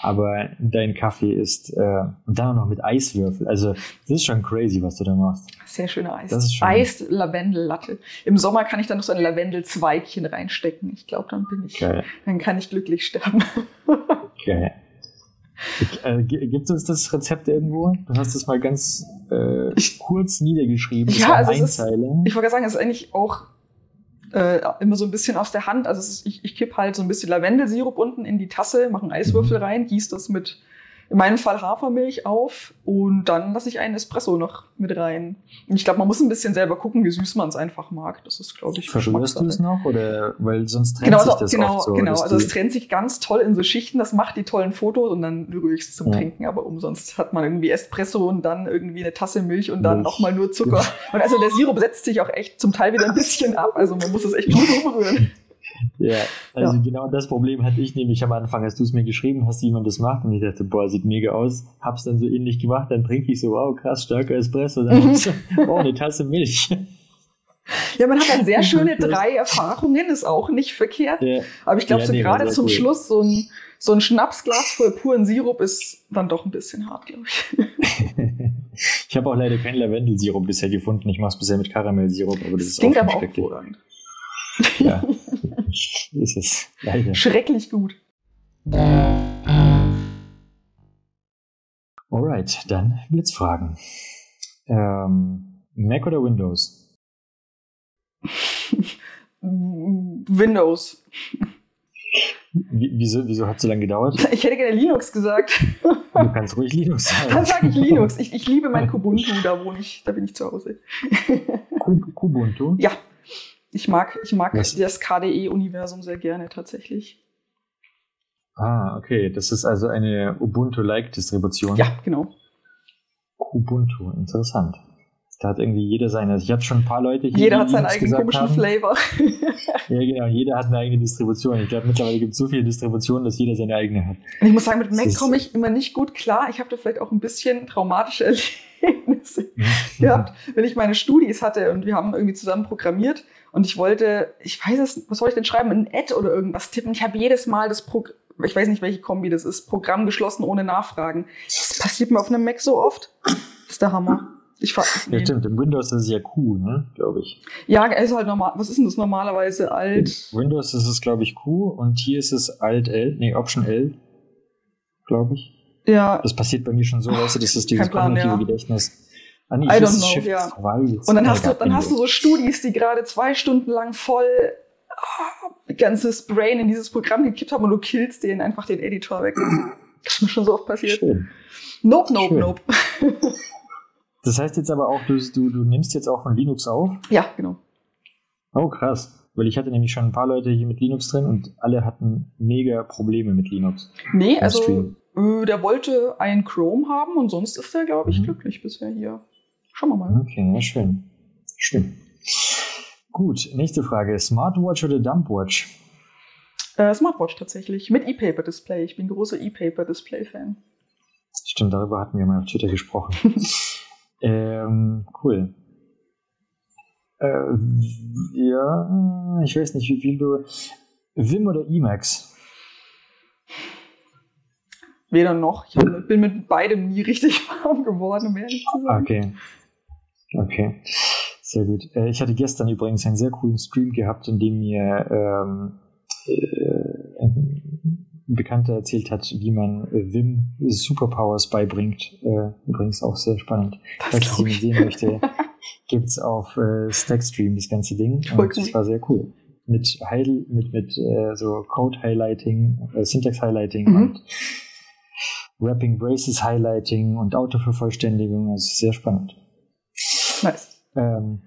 Aber dein Kaffee ist äh, und dann auch noch mit Eiswürfel. Also das ist schon crazy, was du da machst. Sehr schöner Eis. Das ist schön. Eis Lavendellatte. Im Sommer kann ich dann noch so ein Lavendelzweigchen reinstecken. Ich glaube, dann bin ich, Geil. dann kann ich glücklich sterben. Geil. Äh, gibt es das Rezept irgendwo? Du hast es mal ganz äh, Ich- kurz niedergeschrieben. Es Ja, also ist- Einzeilen. Ich wollte gerade sagen, es ist eigentlich auch äh, immer so ein bisschen aus der Hand. Also ist, ich, ich kipp halt so ein bisschen Lavendelsirup unten in die Tasse, mache einen Eiswürfel Mhm. rein, gieße das mit, in meinem Fall Hafermilch auf und dann lasse ich einen Espresso noch mit rein. Und ich glaube, man muss ein bisschen selber gucken, wie süß man es einfach mag. Das ist, glaube ich, Verschwörst du es noch? Oder weil sonst trennt Genau, sich also, das genau, oft so. genau. Also es trennt sich ganz toll in so Schichten. Das macht die tollen Fotos und dann rühre ich es zum Ja. Trinken. Aber umsonst hat man irgendwie Espresso und dann irgendwie eine Tasse Milch und dann nochmal nur Zucker. Und also der Sirup setzt sich auch echt zum Teil wieder ein bisschen ab. Also man muss es echt gut umrühren. Ja, also Ja. genau das Problem hatte ich nämlich am Anfang, als du es mir geschrieben hast, wie man das macht. Und ich dachte, boah, sieht mega aus. Hab's dann so ähnlich gemacht, dann trinke ich so, wow, krass, starker Espresso. Dann Mhm. so, oh, eine Tasse Milch. Ja, man hat dann sehr schöne drei Erfahrungen, ist auch nicht verkehrt. Ja. Aber ich glaube, Ja, so nee, gerade zum cool. Schluss so ein, so ein Schnapsglas voll puren Sirup ist dann doch ein bisschen hart, glaube ich. Ich habe auch leider keinen Lavendelsirup bisher gefunden. Ich mache es bisher mit Karamellsirup, aber das ist Klingt auch aber auch hervorragend. Ja, ist es. Leider. Schrecklich gut. Alright, dann Blitzfragen. Ähm, Mac oder Windows? Windows. Wie, wieso, wieso hat es so lange gedauert? Ich hätte gerne Linux gesagt. Du kannst ruhig Linux Dann sagen. sage ich Linux. Ich, ich liebe mein Kubuntu, da wohne ich, da bin ich zu Hause. Ku- Kubuntu? Ja, ich mag, ich mag Was? das KDE-Universum sehr gerne tatsächlich. Ah, okay. Das ist also eine Ubuntu-like-Distribution. Ja, genau. Kubuntu, interessant. Da hat irgendwie jeder seine. Also ich hatte schon ein paar Leute hier. Jeder hat seinen eigenen komischen haben. Flavor. Ja, genau. Jeder hat eine eigene Distribution. Ich glaube, mittlerweile gibt es so viele Distributionen, dass jeder seine eigene hat. Und ich muss sagen, mit Mac komme ich immer nicht gut klar. Ich habe da vielleicht auch ein bisschen traumatische Erlebnisse gehabt, wenn ich meine Studis hatte und wir haben irgendwie zusammen programmiert und ich wollte, ich weiß es, was soll ich denn schreiben, ein Ad oder irgendwas tippen. Ich habe jedes Mal das Programm, ich weiß nicht, welche Kombi das ist, Programm geschlossen ohne Nachfragen. Das passiert mir auf einem Mac so oft. Das ist der Hammer. Ich fahr, Ja, nee. stimmt. Im Windows ist es ja Q, ne? Glaube ich. Ja, ist halt normal. Was ist denn das normalerweise? Alt. In Windows ist es, glaube ich, Q und hier ist es Alt L, nee, Option L, glaube ich. Ja. Das passiert bei mir schon so, weißt du, das ist dieses Plan, kognitive ja. Gedächtnis. Ah, nee, I don't know, Shift ja. 2 jetzt. Und dann Äh, hast du, dann hast du so Studis, die gerade zwei Stunden lang voll ihr ganzes Brain in dieses Programm gekippt haben und du killst denen einfach den Editor weg. Das ist mir schon so oft passiert. Schön. Nope, nope, Schön. nope. Das heißt jetzt aber auch, du, du, du nimmst jetzt auch von Linux auf? Ja, genau. Oh, krass. Weil ich hatte nämlich schon ein paar Leute hier mit Linux drin und alle hatten mega Probleme mit Linux. Nee, also äh, der wollte ein Chrome haben und sonst ist er, glaube ich, Mhm. glücklich bisher hier. Schauen wir mal. Okay, ja, schön. Schön. Gut, nächste Frage. Smartwatch oder Dumpwatch? Äh, Smartwatch tatsächlich. Mit E-Paper-Display. Ich bin großer E-Paper-Display-Fan. Stimmt, darüber hatten wir mal auf Twitter gesprochen. ähm, cool. Äh, ja, ich weiß nicht, wie viel du. Vim oder Emacs? Weder noch. Ich bin mit beidem nie richtig warm geworden, um ehrlich zu sein. Okay. Okay. Sehr gut. Äh, ich hatte gestern übrigens einen sehr coolen Stream gehabt, in dem mir ähm, äh, ein Bekannter erzählt hat, wie man äh, Vim Superpowers beibringt. Äh, übrigens auch sehr spannend. Das Falls ich. sehen möchte, gibt's auf äh, Stackstream das ganze Ding. Und cool. das war sehr cool. Mit Heil, mit, mit äh, so Code Highlighting, äh, Syntax Highlighting Mhm. und Wrapping Braces Highlighting und Autovervollständigung. Also sehr spannend. Ähm,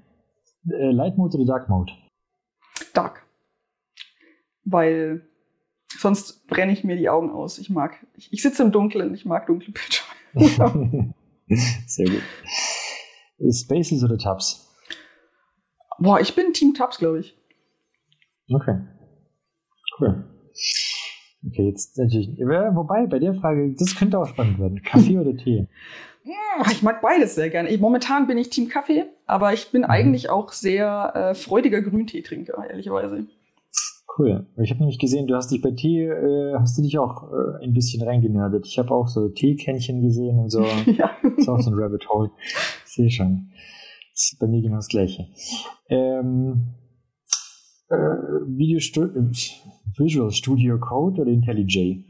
äh, Light Mode oder Dark Mode? Dark. Weil sonst brenne ich mir die Augen aus. Ich mag, ich, ich sitze im Dunkeln, ich mag dunkle Bildschirme. Sehr gut. Spaces oder Tabs? Boah, ich bin Team Tabs, glaube ich. Okay. Cool. Okay, jetzt natürlich. Ja, wobei, bei der Frage, das könnte auch spannend werden. Kaffee oder Tee? Ah, Ich mag beides sehr gerne. Ich, momentan bin ich Team Kaffee, aber ich bin eigentlich auch sehr äh, freudiger Grünteetrinker, ehrlicherweise. Cool. Ich habe nämlich gesehen, du hast dich bei Tee, äh, hast du dich auch äh, ein bisschen reingenördet. Ich habe auch so Teekännchen gesehen und so. ja. ist auch so ein Rabbit Hole. Ich sehe schon. Das ist bei mir genau das Gleiche. Ähm, äh, Video Stu äh, Visual Studio Code oder IntelliJ?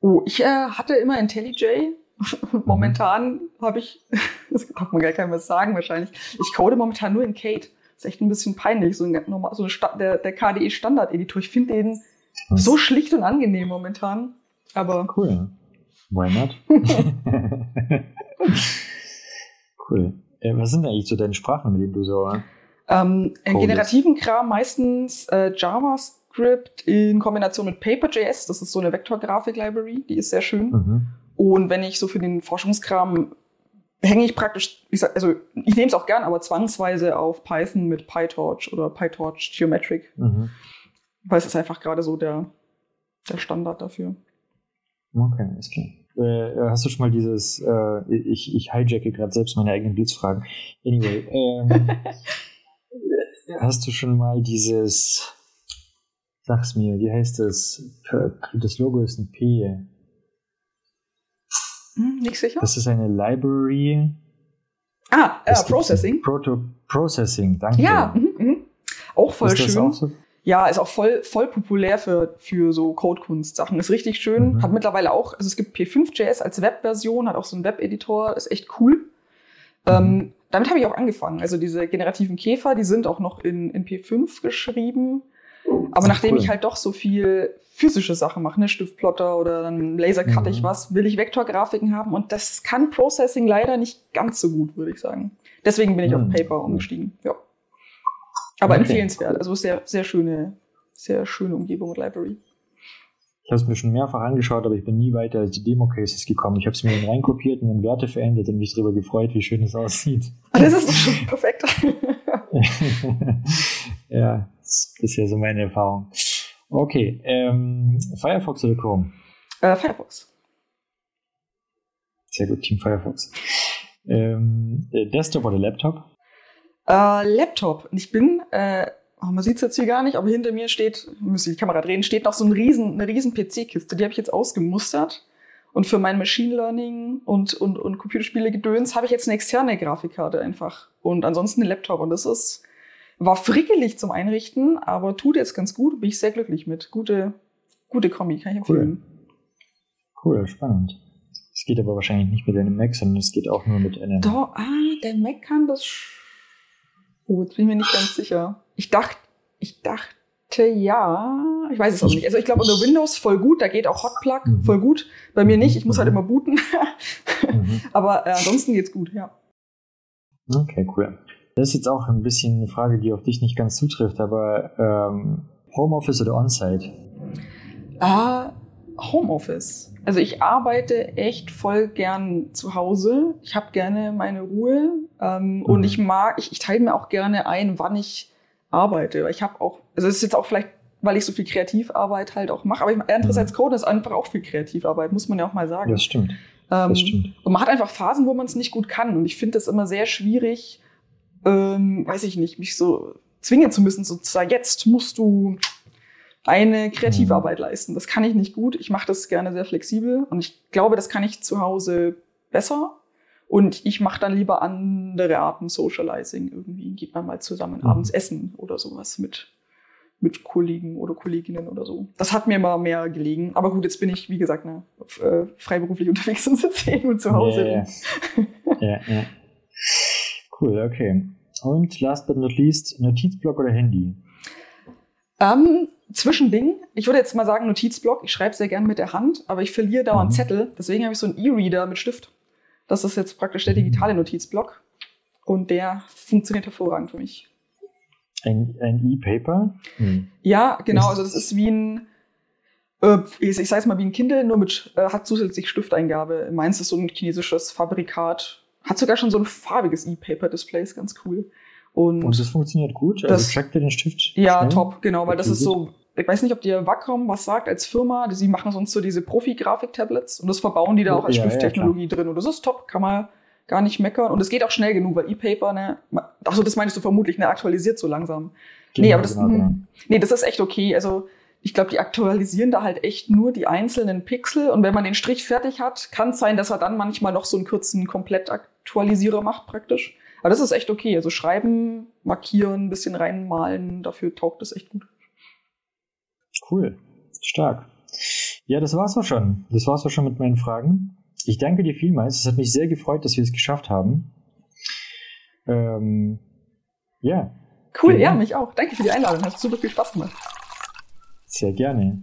Oh, ich äh, hatte immer IntelliJ. momentan habe ich, das darf man gar keinem was sagen wahrscheinlich. Ich code momentan nur in Kate. ist echt ein bisschen peinlich, so, ein, normal, so ein Sta- der, der KDE Standard-Editor. Ich finde den so schlicht und angenehm momentan. Aber Cool. Why not? cool. Äh, was sind eigentlich so deine Sprachen, mit denen du so. ähm, in Codes. generativen Kram meistens äh, JavaScript in Kombination mit Paper.js. Das ist so eine Vektorgrafik-Library, die ist sehr schön. Mhm. Und wenn ich so für den Forschungskram hänge ich praktisch, ich sag, also ich nehme es auch gern, aber zwangsweise auf Python mit PyTorch oder PyTorch Geometric, Mhm. weil es ist einfach gerade so der, der Standard dafür. Okay, ist klar. Äh, hast du schon mal dieses, äh, ich, ich hijacke gerade selbst meine eigenen Blitzfragen. Anyway, ähm, hast du schon mal dieses, sag's mir, wie heißt das? Das Logo ist ein P. Hm, nicht sicher? Das ist eine Library. ah, äh, Processing. Proto Processing, danke. Ja, mhm, mhm. auch voll ist schön. auch so? Ja, ist auch voll, voll populär für, für so Codekunst-Sachen. Ist richtig schön. Mhm. Hat mittlerweile auch, also es gibt P5.js als Webversion, hat auch so einen Webeditor, ist echt cool. Mhm. Ähm, damit habe ich auch angefangen. Also diese generativen Käfer, die sind auch noch in, in P5 geschrieben. Aber Ach, nachdem cool. ich halt doch so viel physische Sachen mache, ne, Stiftplotter oder dann lasercutte ich Mhm. was, will ich Vektorgrafiken haben und das kann Processing leider nicht ganz so gut, würde ich sagen. Deswegen bin ich Mhm. auf Paper umgestiegen. Ja. Aber Okay. empfehlenswert. Also sehr, sehr schöne, sehr schöne Umgebung und Library. Ich habe es mir schon mehrfach angeschaut, aber ich bin nie weiter als die Demo-Cases gekommen. Ich habe es mir dann reinkopiert und dann Werte verändert und mich darüber gefreut, wie schön es aussieht. Ah, Das ist doch schon perfekt. ja, ist bisher so meine Erfahrung. Okay, ähm, Firefox oder Chrome? äh, Firefox. Sehr gut, Team Firefox. Ähm, äh, Desktop oder Laptop? Äh, Laptop. Und ich bin, äh, oh, man sieht es jetzt hier gar nicht, aber hinter mir steht, müsste ich die Kamera drehen, steht noch so ein riesen, eine riesen PC-Kiste. Die habe ich jetzt ausgemustert. Und für mein Machine Learning und, und, und Computerspiele Gedöns habe ich jetzt eine externe Grafikkarte einfach. Und ansonsten einen Laptop. Und das ist, war frickelig zum Einrichten, aber tut jetzt ganz gut. Bin ich sehr glücklich mit. Gute, gute Kombi, kann ich empfehlen. Cool, spannend. Es geht aber wahrscheinlich nicht mit einem Mac, sondern es geht auch nur mit einem. Doch, ah, der Mac kann das. Oh, jetzt bin ich mir nicht ganz sicher. Ich dachte, ich dachte ja. Ich weiß es auch nicht. Also ich glaube unter Windows voll gut, da geht auch Hotplug Mhm. voll gut. Bei mir nicht, ich muss halt Mhm. immer booten. Mhm. Aber äh, ansonsten geht's gut, ja. Okay, cool. Das ist jetzt auch ein bisschen eine Frage, die auf dich nicht ganz zutrifft, aber ähm, Homeoffice oder On-Site? Ah, Homeoffice. Also ich arbeite echt voll gern zu Hause. Ich habe gerne meine Ruhe ähm, und Mhm. ich mag, ich, ich teile mir auch gerne ein, wann ich arbeite. Ich habe auch, also es ist jetzt auch vielleicht, weil ich so viel Kreativarbeit halt auch mache, aber ich, andererseits Code ist einfach auch viel Kreativarbeit, muss man ja auch mal sagen. Das stimmt. Ähm, Das stimmt. und man hat einfach Phasen, wo man es nicht gut kann. Und ich finde es immer sehr schwierig, ähm, weiß ich nicht, mich so zwingen zu müssen, sozusagen, jetzt musst du eine Kreativarbeit leisten. Das kann ich nicht gut. Ich mache das gerne sehr flexibel und ich glaube, das kann ich zu Hause besser. Und ich mache dann lieber andere Arten Socializing. Irgendwie geht man mal zusammen Mhm. abends essen oder sowas mit, mit Kollegen oder Kolleginnen oder so. Das hat mir immer mehr gelegen. Aber gut, jetzt bin ich, wie gesagt, ne, äh, freiberuflich unterwegs und sitze eh nur zu Hause. Ja, ja. ja, ja. Cool, okay. Und last but not least, Notizblock oder Handy? Ähm, Zwischending. Ich würde jetzt mal sagen Notizblock. Ich schreibe sehr gern mit der Hand, aber ich verliere dauernd Mhm. Zettel. Deswegen habe ich so einen E-Reader mit Stift. Das ist jetzt praktisch der digitale Notizblock. Und der funktioniert hervorragend für mich. Ein, ein E-Paper? Hm. Ja, genau. Also das ist wie ein, äh, ich, ich sage es mal wie ein Kindle, nur mit, äh, hat zusätzlich Stifteingabe. Meins ist so ein chinesisches Fabrikat. Hat sogar schon so ein farbiges E-Paper-Display, ist ganz cool. Und, Und das funktioniert gut? Das- also trackt ihr den Stift? ja, schnell? top, genau, weil das ist so, ich weiß nicht, ob dir Wacom was sagt als Firma, sie machen sonst so diese Profi-Grafik-Tablets und das verbauen die da auch als Ja, ja, Stifttechnologie drin und das ist top, kann man gar nicht meckern und es geht auch schnell genug, weil E-Paper, ne, achso, das meinst du vermutlich, ne, aktualisiert so langsam. Genau, nee, aber das, genau, genau. hm, nee, das ist echt okay. Also ich glaube, die aktualisieren da halt echt nur die einzelnen Pixel und wenn man den Strich fertig hat, kann es sein, dass er dann manchmal noch so einen kurzen Komplettaktualisierer macht praktisch. Aber das ist echt okay. Also schreiben, markieren, ein bisschen reinmalen, dafür taugt das echt gut. Cool. Stark. Ja, das war's auch schon. Das war's auch schon mit meinen Fragen. Ich danke dir vielmals. Es hat mich sehr gefreut, dass wir es geschafft haben. Ähm, ja, Cool, ja, mich auch. Danke für die Einladung. Hat super viel Spaß gemacht. sehr gerne.